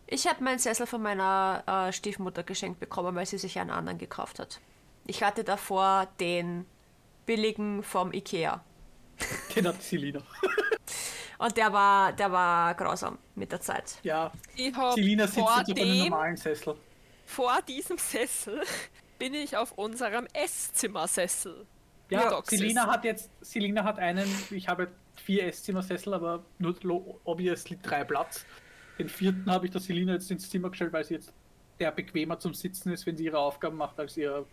Ich habe meinen Sessel von meiner äh, Stiefmutter geschenkt bekommen, weil sie sich einen anderen gekauft hat. Ich hatte davor den billigen vom Ikea. [laughs] Den hat Selina. [laughs] Und der war, der war grausam mit der Zeit. Ja, ich habe Selina sitzt vor, jetzt auf einem dem, normalen Sessel. vor diesem Sessel [laughs] bin ich auf unserem Esszimmersessel. Ja. Selina hat jetzt, Selina hat einen, ich habe vier Esszimmersessel, aber nur obviously drei Platz. Den vierten habe ich der Selina jetzt ins Zimmer gestellt, weil sie jetzt der bequemer zum Sitzen ist, wenn sie ihre Aufgaben macht, als ihr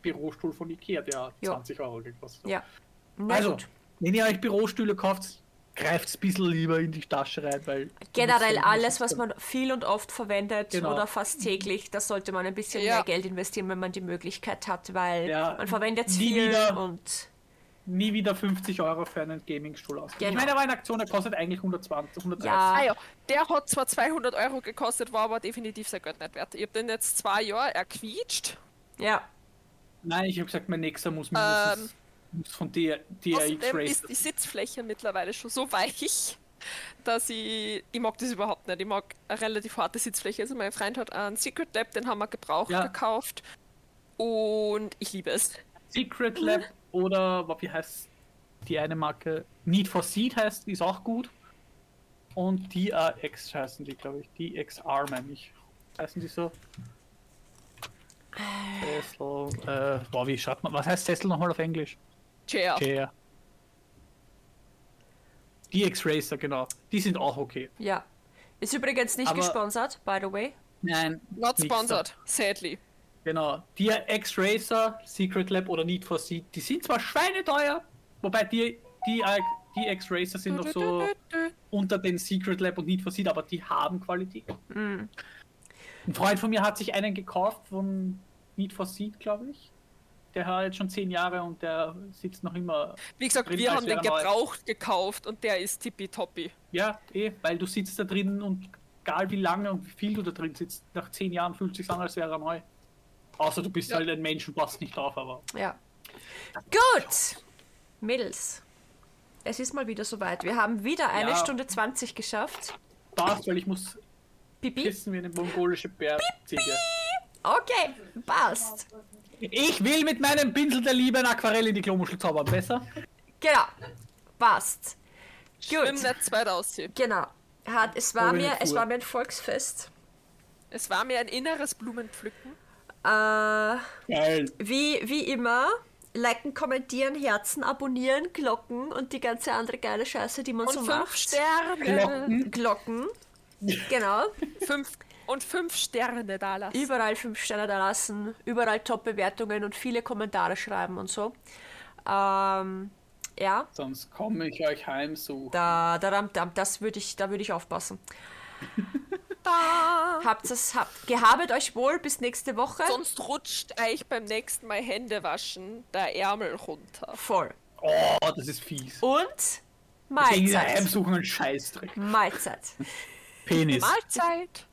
Bürostuhl von Ikea, der Ja. 20 Euro gekostet. hat. Ja. Na Also, gut. wenn ihr euch Bürostühle kauft, greift ein bisschen lieber in die Tasche rein, weil... Generell alles, was man viel und oft verwendet Genau. oder fast täglich, da sollte man ein bisschen Ja. mehr Geld investieren, wenn man die Möglichkeit hat, weil Ja, man verwendet es viel wieder. und Nie wieder 50 Euro für einen Gaming-Stuhl aus. Ich Genau. meine, er war in Aktion, er kostet eigentlich 120, 130. Ja. Ah ja, der hat zwar 200 Euro gekostet, war aber definitiv sein Geld nicht wert. Ich habe den jetzt zwei Jahre erquietscht. ja. Nein, ich habe gesagt, mein nächster muss mindestens muss von DRX Race. ist die Sitzfläche mittlerweile schon so weich, [laughs] dass ich, ich mag das überhaupt nicht. Ich mag eine relativ harte Sitzfläche. Also mein Freund hat einen Secret Lab, den haben wir gebraucht Ja. gekauft. Und ich liebe es. Secret Lab oder wie heißt die eine Marke? Need for Seed heißt, die ist auch gut. Und DRX heißen die, glaube ich. DXR meine ich. Heißen die so? Sessel, äh, boah, wie schreibt man? Was heißt Sessel nochmal auf Englisch? Chair. Chair. DX Racer, genau. Die sind auch okay. Ja. Ist übrigens nicht Aber- gesponsert, by the way. Nein. Not sponsored, sadly. Genau. Die X-Racer, Secret Lab oder Need for Seed, die sind zwar schweineteuer, wobei die, die, die X-Racer sind noch so unter den Secret Lab und Need for Speed, aber die haben Qualität. Mm. Ein Freund von mir hat sich einen gekauft von Need for Speed, glaube ich. Der hat jetzt schon zehn Jahre und der sitzt noch immer. Wie gesagt, drin, wir haben den er neu. gebraucht gekauft und der ist tippitoppi. Ja, eh, weil du sitzt da drin und egal wie lange und wie viel du da drin sitzt, nach zehn Jahren fühlt sich an, als wäre er neu. Außer du bist Ja. halt ein Mensch und passt nicht drauf, aber. Ja. Gut. Mädels. Es ist mal wieder soweit. Wir haben wieder eine Ja. Stunde 20 geschafft. Passt, weil ich muss Pipi. pissen wie eine mongolische Bärziege. Okay, passt. Ich will mit meinem Pinsel der Liebe ein Aquarell in die Klomuschel zaubern, besser? Genau. Passt. Schwimm Gut. nicht zweit aussehen. Genau. Hat, es, war Oh, mir, es war mir ein Volksfest. Es war mir ein inneres Blumenpflücken. Äh, Geil. wie, wie immer, liken, kommentieren, Herzen, abonnieren, Glocken und die ganze andere geile Scheiße, die man Und so fünf macht. Sterne. Glocken. Glocken. [laughs] Genau. Fünf, und fünf Sterne da lassen. Überall fünf Sterne da lassen, überall Top-Bewertungen und viele Kommentare schreiben und so. Ähm, ja, Sonst komme ich euch heimsuchen. da, da, da, da, das würde ich, da würde ich aufpassen. [laughs] Da. Habt es, habt, gehabet euch wohl bis nächste Woche. Sonst rutscht euch beim nächsten Mal Hände waschen der Ärmel runter. Voll. Oh, das ist fies. Und Mahlzeit. Scheißdreck. Mahlzeit. Penis. Mahlzeit.